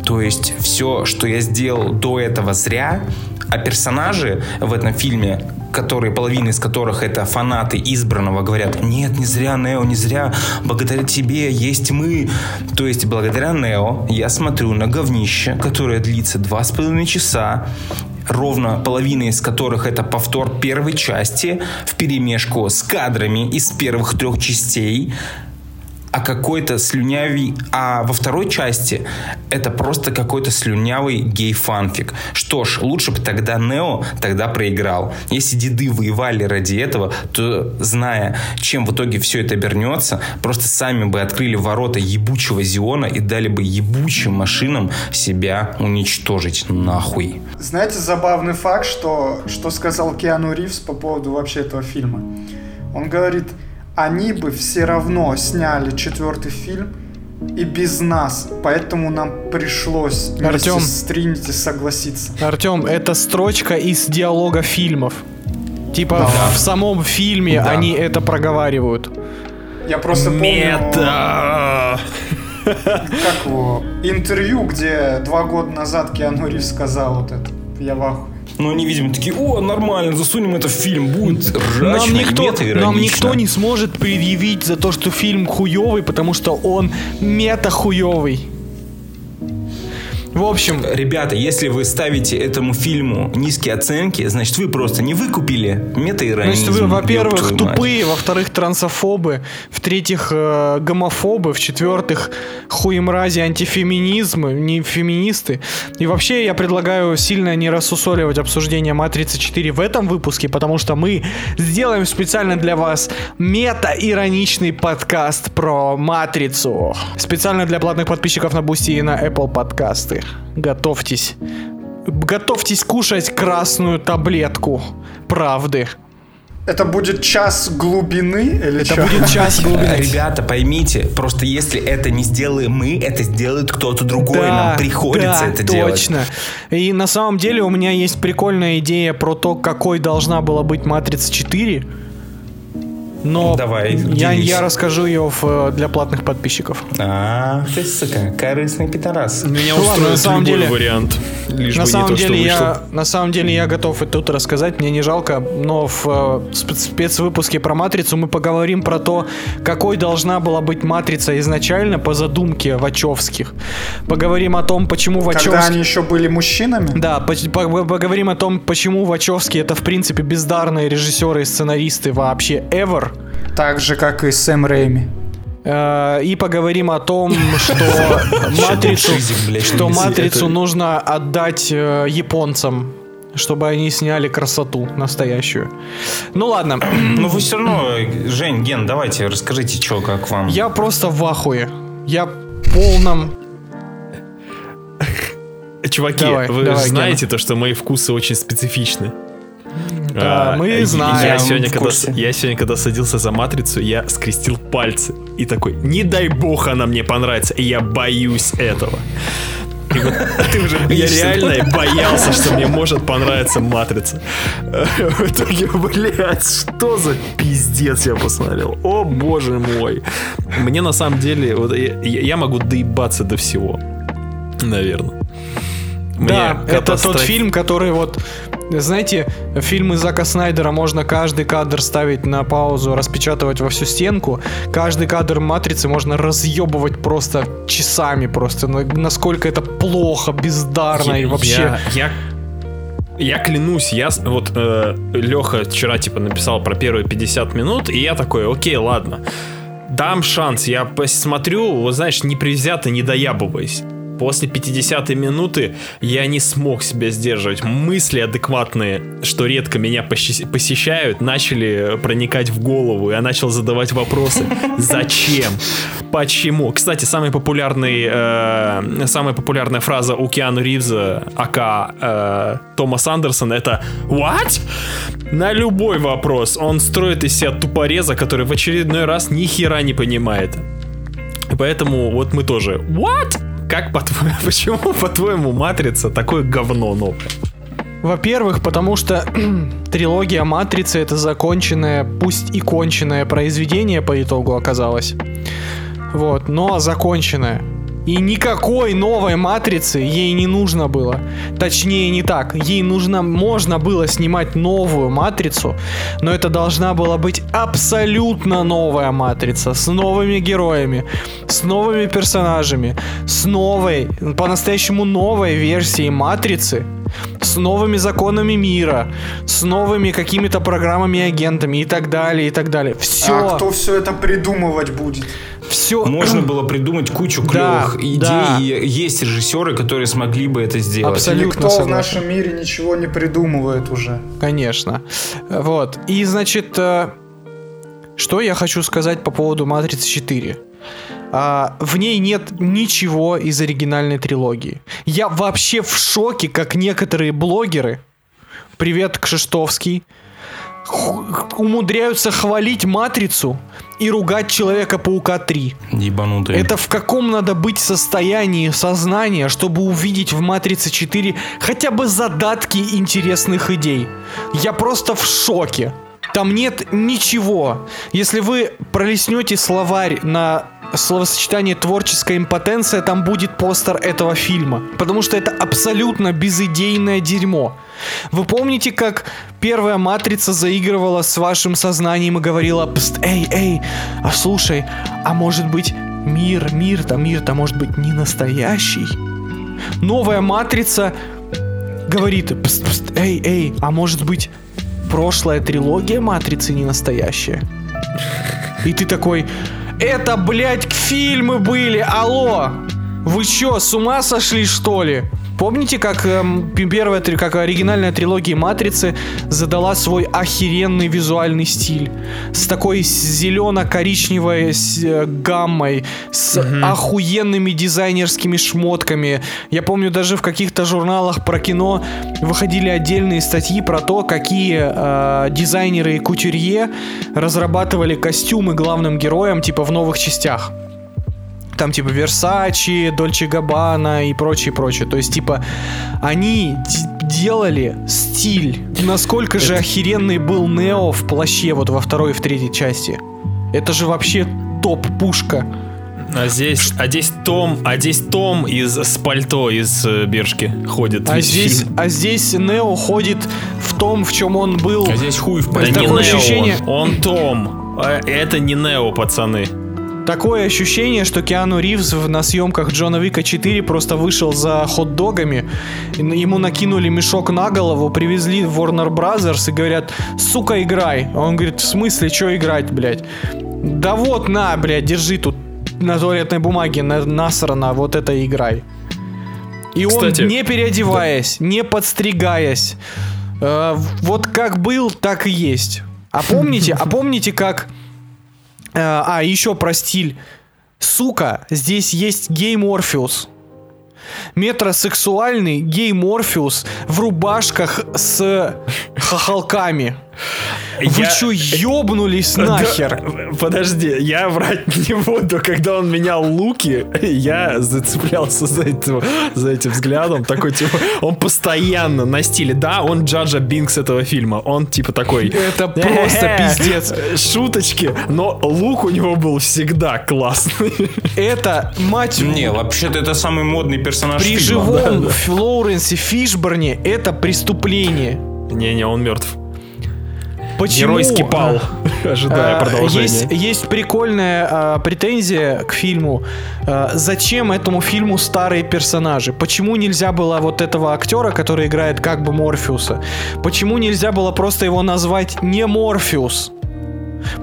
То есть все, что я сделал до этого зря, а персонажи в этом фильме, которые, половина из которых это фанаты избранного, говорят, нет, не зря, Нео, не зря, благодаря тебе есть мы. То есть, благодаря Нео я смотрю на говнище, которое длится два с половиной часа, ровно половина из которых это повтор первой части в перемешку с кадрами из первых трех частей, а какой-то слюнявый... А во второй части это просто какой-то слюнявый гей-фанфик. Что ж, лучше бы тогда Нео тогда проиграл. Если деды воевали ради этого, то, зная, чем в итоге все это обернется, просто сами бы открыли ворота ебучего Зиона и дали бы ебучим машинам себя уничтожить нахуй. Знаете, забавный факт, что, что сказал Киану Ривз по поводу вообще этого фильма. Он говорит, они бы все равно сняли четвертый фильм и без нас, поэтому нам пришлось Артем, с Тринити согласиться. Артем, это строчка из диалога фильмов. Типа да. в, в самом фильме да. они это проговаривают. Я просто помню... Мета! Как его? Интервью, где два года назад Киану Ривз сказал вот это. Я в ахуе. Но они, видимо, такие, о, нормально, засунем это в фильм, будет ржачно нам никто, нам никто не сможет предъявить за то, что фильм хуевый, потому что он мета-хуевый. В общем, Ребята, если вы ставите этому фильму низкие оценки, значит вы просто не выкупили метаиронизм. Значит, вы, во-первых, тупые, во-вторых, трансофобы, в-третьих, э, гомофобы, в-четвертых, хуемрази, антифеминизм, не феминисты. И вообще я предлагаю сильно не рассусоливать обсуждение «Матрицы 4» в этом выпуске, потому что мы сделаем специально для вас мета-ироничный подкаст про «Матрицу». Специально для платных подписчиков на Бусти и на Apple подкасты. Готовьтесь. Готовьтесь кушать красную таблетку правды. Это будет час глубины или Это чё? будет час глубины. Ребята, поймите, просто если это не сделаем мы, это сделает кто-то другой. Нам приходится да, это делать. точно. И на самом деле у меня есть прикольная идея про то, какой должна была быть Матрица 4. Но Давай, я, делись. я расскажу ее в, для платных подписчиков. А, ты, сука, корыстный пидорас. Меня Ну ладно, устроит на самом любой деле- вариант. Лишь на бы самом не то, что деле вышло. я на самом деле я готов и тут рассказать, мне не жалко, но в э, спец- спецвыпуске про матрицу мы поговорим про то, какой должна была быть матрица изначально по задумке Вачовских. Поговорим о том, почему Когда Вачовски они еще были мужчинами? Да, по- по- поговорим о том, почему Вачовски это в принципе бездарные режиссеры и сценаристы вообще ever. Так же, как и Сэм Рэйми. Э, И поговорим о том, что матрицу, что матрицу нужно отдать э, японцам, чтобы они сняли красоту настоящую. Ну ладно, Но вы все равно, Жень, Ген, давайте, расскажите, что, как вам. я просто в ахуе. Я в полном Чуваки, Давай, вы давай, знаете то, что мои вкусы очень специфичны. Да, мы я- знаем, Я сегодня, когда, я сегодня, когда садился за матрицу, я скрестил пальцы и такой, не дай бог она мне понравится, и я боюсь этого. И вот Ты уже я реально боялся, что мне может понравиться матрица. В итоге, блядь, что за пиздец я посмотрел. О боже мой. Мне на самом деле, вот я, я могу доебаться до всего. Наверное. Да, Мне это тот катастроф- фильм, который вот, знаете, фильмы Зака Снайдера можно каждый кадр ставить на паузу, распечатывать во всю стенку. Каждый кадр матрицы можно разъебывать просто часами просто. на- Насколько это плохо, бездарно и вообще. Я, я, я клянусь, я вот Леха вчера типа написал про первые 50 минут, и я такой, окей, ладно. Дам шанс, я посмотрю, вот знаешь, непредвзято, не доябываясь. После 50 минуты я не смог себя сдерживать. Мысли адекватные, что редко меня посещают, начали проникать в голову. Я начал задавать вопросы. Зачем? Почему? Кстати, самый популярный, э, самая популярная фраза у Киану Ривза, ака э, Томас Андерсон, это «What?» На любой вопрос он строит из себя тупореза, который в очередной раз ни хера не понимает. Поэтому вот мы тоже «What?» Как по-твоему, почему, по-твоему, Матрица такое говно новое? Во-первых, потому что трилогия Матрицы это законченное, пусть и конченное произведение по итогу оказалось. Вот, но законченное. И никакой новой матрицы ей не нужно было. Точнее, не так. Ей нужно, можно было снимать новую матрицу, но это должна была быть абсолютно новая матрица с новыми героями, с новыми персонажами, с новой, по-настоящему новой версией матрицы, с новыми законами мира, с новыми какими-то программами и агентами и так далее, и так далее. Все, А кто все это придумывать будет? Все. Можно было придумать кучу Да, клевых идей, да. и есть режиссеры, которые смогли бы это сделать. Абсолютно. Никто в нашем мире ничего не придумывает уже. Конечно. Вот. И, значит, э, что я хочу сказать по поводу Матрицы 4. А, в ней нет ничего из оригинальной трилогии. Я вообще в шоке, как некоторые блогеры, привет Кшиштовский, умудряются хвалить Матрицу и ругать Человека-паука 3. Ебанутые. Это в каком надо быть состоянии сознания, чтобы увидеть в Матрице 4 хотя бы задатки интересных идей? Я просто в шоке. Там нет ничего. Если вы пролистнете словарь на словосочетание творческая импотенция, там будет постер этого фильма. Потому что это абсолютно безидейное дерьмо. Вы помните, как первая матрица заигрывала с вашим сознанием и говорила, Пст, эй, эй, а слушай, а может быть мир, мир-то, мир-то может быть не настоящий? Новая матрица говорит, «Пст, пст, эй, эй, а может быть прошлая трилогия матрицы не настоящая? И ты такой, это, блядь, фильмы были, алло! Вы чё, с ума сошли, что ли? Помните, как эм, первая, как оригинальная трилогия Матрицы задала свой охеренный визуальный стиль? С такой зелено-коричневой э, гаммой, с охуенными дизайнерскими шмотками. Я помню, даже в каких-то журналах про кино выходили отдельные статьи про то, какие э, дизайнеры и кутюрье разрабатывали костюмы главным героям, типа в новых частях. Там типа Версачи, Дольче Габбана и прочее, прочее. То есть типа они делали стиль. Насколько же охеренный был Нео в плаще вот во второй и в третьей части. Это же вообще топ-пушка. А здесь, а здесь Том, а здесь Том из с пальто из э, Биржки ходит. А здесь, фильм. а здесь Нео ходит в том, в чем он был. А здесь хуй в Да Это не Нео, ощущение- он Том. А Это не Нео, пацаны. Такое ощущение, что Киану Ривз на съемках Джона Вика 4 просто вышел за хот-догами, ему накинули мешок на голову, привезли в Warner Brothers и говорят, сука, играй. А Он говорит, в смысле, что играть, блядь? Да вот, на, блядь, держи тут на туалетной бумаге на, насрано, вот это играй. И Кстати, он, не переодеваясь, не подстригаясь, э, вот как был, так и есть. А помните, а помните, как... э, а, еще про стиль. Сука, здесь есть гей Морфеус. Метросексуальный гей Морфеус в рубашках с хохолками. Вы Я- чё, ёбнулись нахер? Да, подожди, я врать не буду. Когда он менял луки, я зацеплялся за, этим, за этим взглядом. Такой, типа, он постоянно на стиле. Да, он Джаджа Бинкс этого фильма. Он, типа, такой... Это просто «Э-э-э, пиздец. Шуточки, но лук у него был всегда классный. Это, мать Не, вообще-то это самый модный персонаж при фильма. живом Флоуренсе Фишборне это преступление. Не-не, он мертв. Почему? Геройски пал, ожидая А, продолжения. Есть, есть прикольная а, претензия к фильму. А, зачем этому фильму старые персонажи? Почему нельзя было вот этого актера, который играет как бы Морфеуса? Почему нельзя было просто его назвать не Морфеус?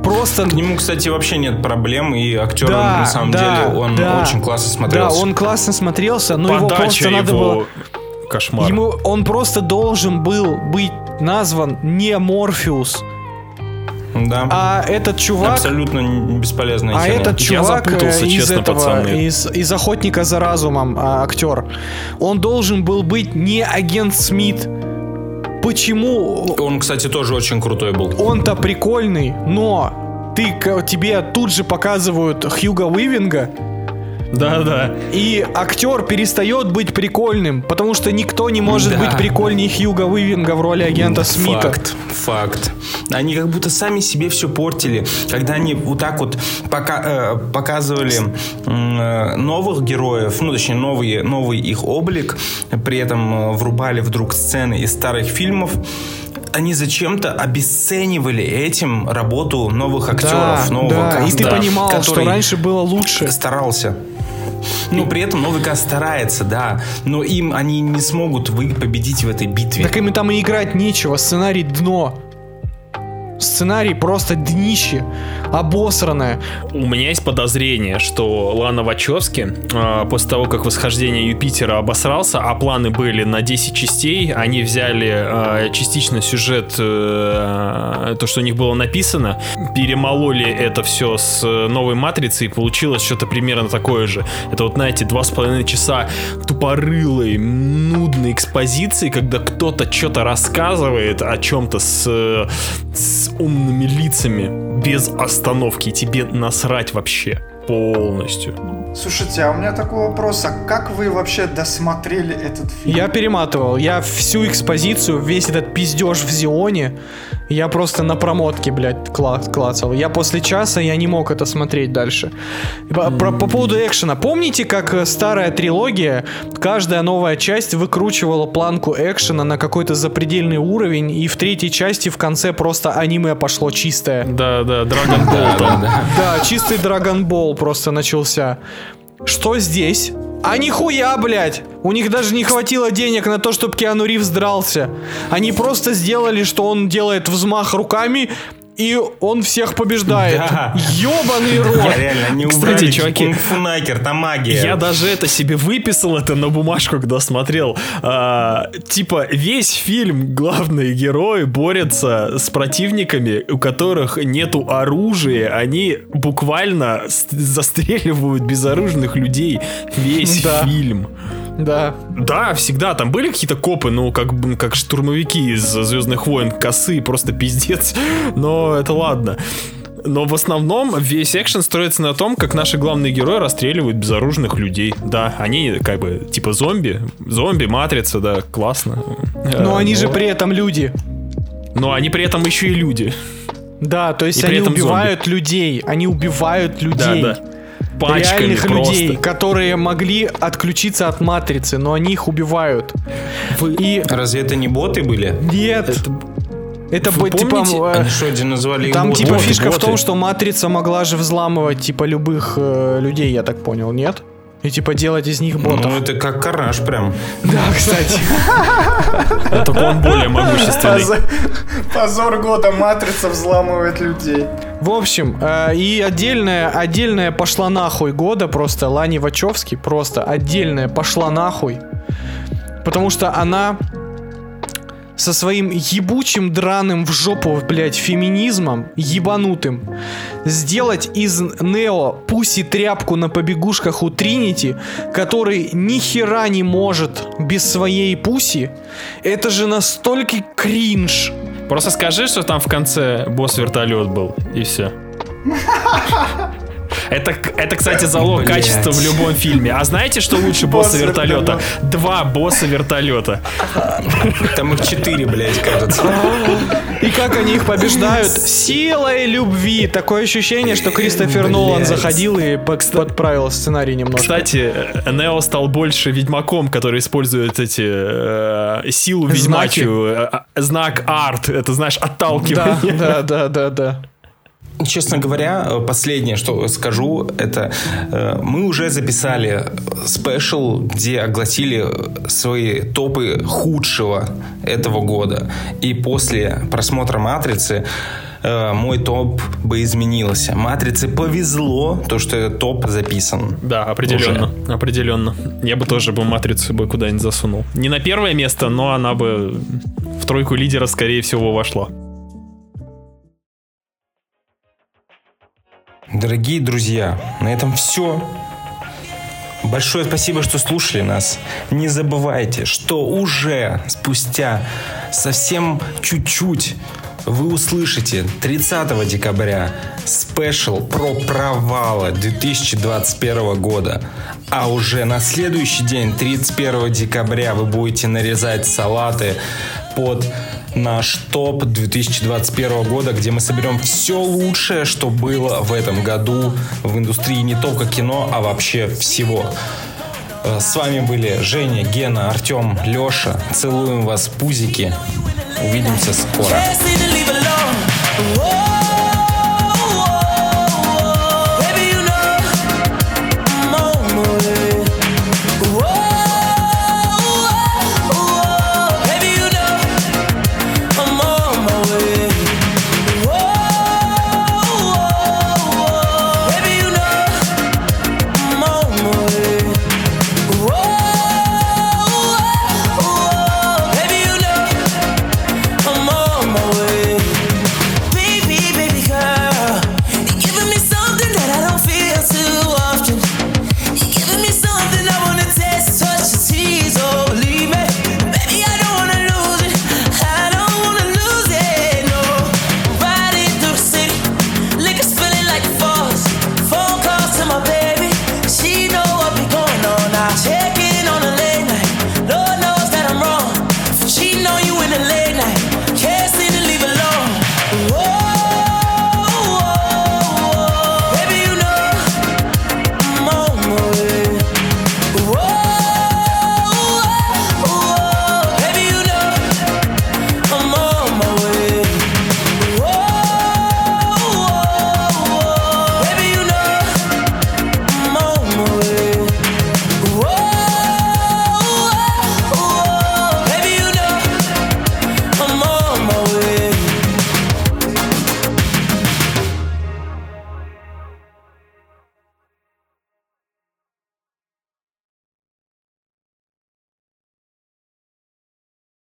Просто К нему, кстати, вообще нет проблем, и актер, Да, на самом да, деле, он да. очень классно да, смотрелся. он классно смотрелся, но его Подача просто надо было его... Кошмар. Ему он просто должен был быть назван не Морфеус, Да. а этот чувак, Абсолютно бесполезная а херня. этот Я чувак запутался, э, из честно, этого, пацаны. из, из охотника за разумом, а, актер, он должен был быть не агент Смит. Почему Он, кстати, тоже очень крутой был. он-то прикольный, но ты тебе тут же показывают Хьюга Уивинга, Да-да. и актер перестает быть прикольным, потому что никто не может Да. быть прикольнее Хьюга Уивинга в роли агента Смита. Факт, факт. Они как будто сами себе все портили, когда они вот так вот пока, э, показывали э, новых героев, ну точнее новые, новый их облик, при этом э, врубали вдруг сцены из старых фильмов. Они зачем-то обесценивали этим работу новых актеров, Да, нового да, и каста, ты понимал, что который раньше было лучше. старался. Но при этом новый каст старается, да. Но им они не смогут вы победить в этой битве. Так им там и играть нечего, сценарий дно. Сценарий просто днище, обосранное. У меня есть подозрение, что Лана Вачовски э, после того, как восхождение Юпитера обосрался, а планы были на 10 частей, они взяли э, частично сюжет, э, то, что у них было написано, перемололи это все с новой матрицей, и получилось что-то примерно такое же. Это вот, знаете, два с половиной часа тупорылой, нудной экспозиции, когда кто-то что-то рассказывает о чем-то с, с умными лицами, без остановки, и тебе насрать вообще полностью. Слушайте, а у меня такой вопрос, а как вы вообще досмотрели этот фильм? Я перематывал, я всю экспозицию, весь этот пиздеж в Зионе, я просто на промотке, блядь, кла- клацал. Я после часа, я не мог это смотреть дальше. По, про- по поводу экшена. Помните, как э, старая трилогия, каждая новая часть выкручивала планку экшена на какой-то запредельный уровень, и в третьей части в конце просто аниме пошло чистое. Да, да, Dragon Ball Да, там. да, чистый Dragon Ball просто начался. Что здесь? А нихуя, блядь! У них даже не хватило денег на то, чтобы Киану Ривз дрался. Они просто сделали, что он делает взмах руками, и он всех побеждает. Да. Ёбаный рот. Я реально не Кстати, чуваки, кунг-фу Найкер, там магия. Я даже это себе выписал это на бумажку, когда смотрел. А, типа весь фильм главные герои борются с противниками, у которых нету оружия, они буквально застреливают безоружных людей весь Да. фильм. Да. Да, всегда там были какие-то копы, ну, как, как штурмовики из Звездных войн, косы, просто пиздец. Но это ладно. Но в основном весь экшен строится на том, как наши главные герои расстреливают безоружных людей. Да, они как бы типа зомби, зомби, матрица, да, классно. Но Э, они же при этом люди. Но они при этом еще и люди. Да, то есть И они убивают людей. Они убивают Да, людей. да. Пачками Реальных просто. людей, которые могли отключиться от матрицы, но они их убивают. И Разве это не боты были? нет. Это, Вы бы, типа, помните? э, Они что, один назвали Там боты? типа Боты, фишка в боты. том, что матрица могла же взламывать типа любых э, людей, я так понял, нет? И типа делать из них ботов. Ну, это как караж прям. Да, кстати. Только он более могущественный. Позор, позор года матрица взламывает людей. В общем, э, и отдельная, отдельная пошла нахуй года просто Лани Вачовски, просто отдельная пошла нахуй. Потому что она со своим ебучим драным в жопу, блядь, феминизмом, ебанутым, сделать из Нео пуси тряпку на побегушках у Тринити, который ни хера не может без своей пуси, это же настолько кринж. Просто скажи, что там в конце босс-вертолет был, и все. Это, это, кстати, залог Блядь. качества в любом фильме. А знаете, что лучше босса вертолета? Два босса вертолета. Там их четыре, блядь, кажется. И как они их побеждают? Силой любви. Такое ощущение, что Кристофер. Нолан заходил и под- подправил сценарий немножко. Кстати, Нео стал больше ведьмаком, который использует эти э, силу ведьмачью. э, э, знак арт. Это, знаешь, да, отталкивание. да, да, да, да. Честно говоря, э, последнее, что скажу, это э, мы уже записали спешл, где огласили свои топы худшего этого года. И после просмотра «Матрицы» э, мой топ бы изменился. «Матрице» повезло, то, что топ записан. Да, определенно, определенно. Я бы тоже бы матрицу бы куда-нибудь засунул. Не на первое место, но она бы в тройку лидера, скорее всего, вошла. Дорогие друзья, на этом все. Большое спасибо, что слушали нас. Не забывайте, что уже спустя совсем чуть-чуть вы услышите 30 декабря спешл про провалы 2021 года. А уже на следующий день, 31 декабря, вы будете нарезать салаты под наш топ 2021 года, где мы соберем все лучшее, что было в этом году в индустрии не только кино, а вообще всего. Э, С вами были Женя, Гена, Артем, Леша. Целуем вас, пузики. Увидимся скоро.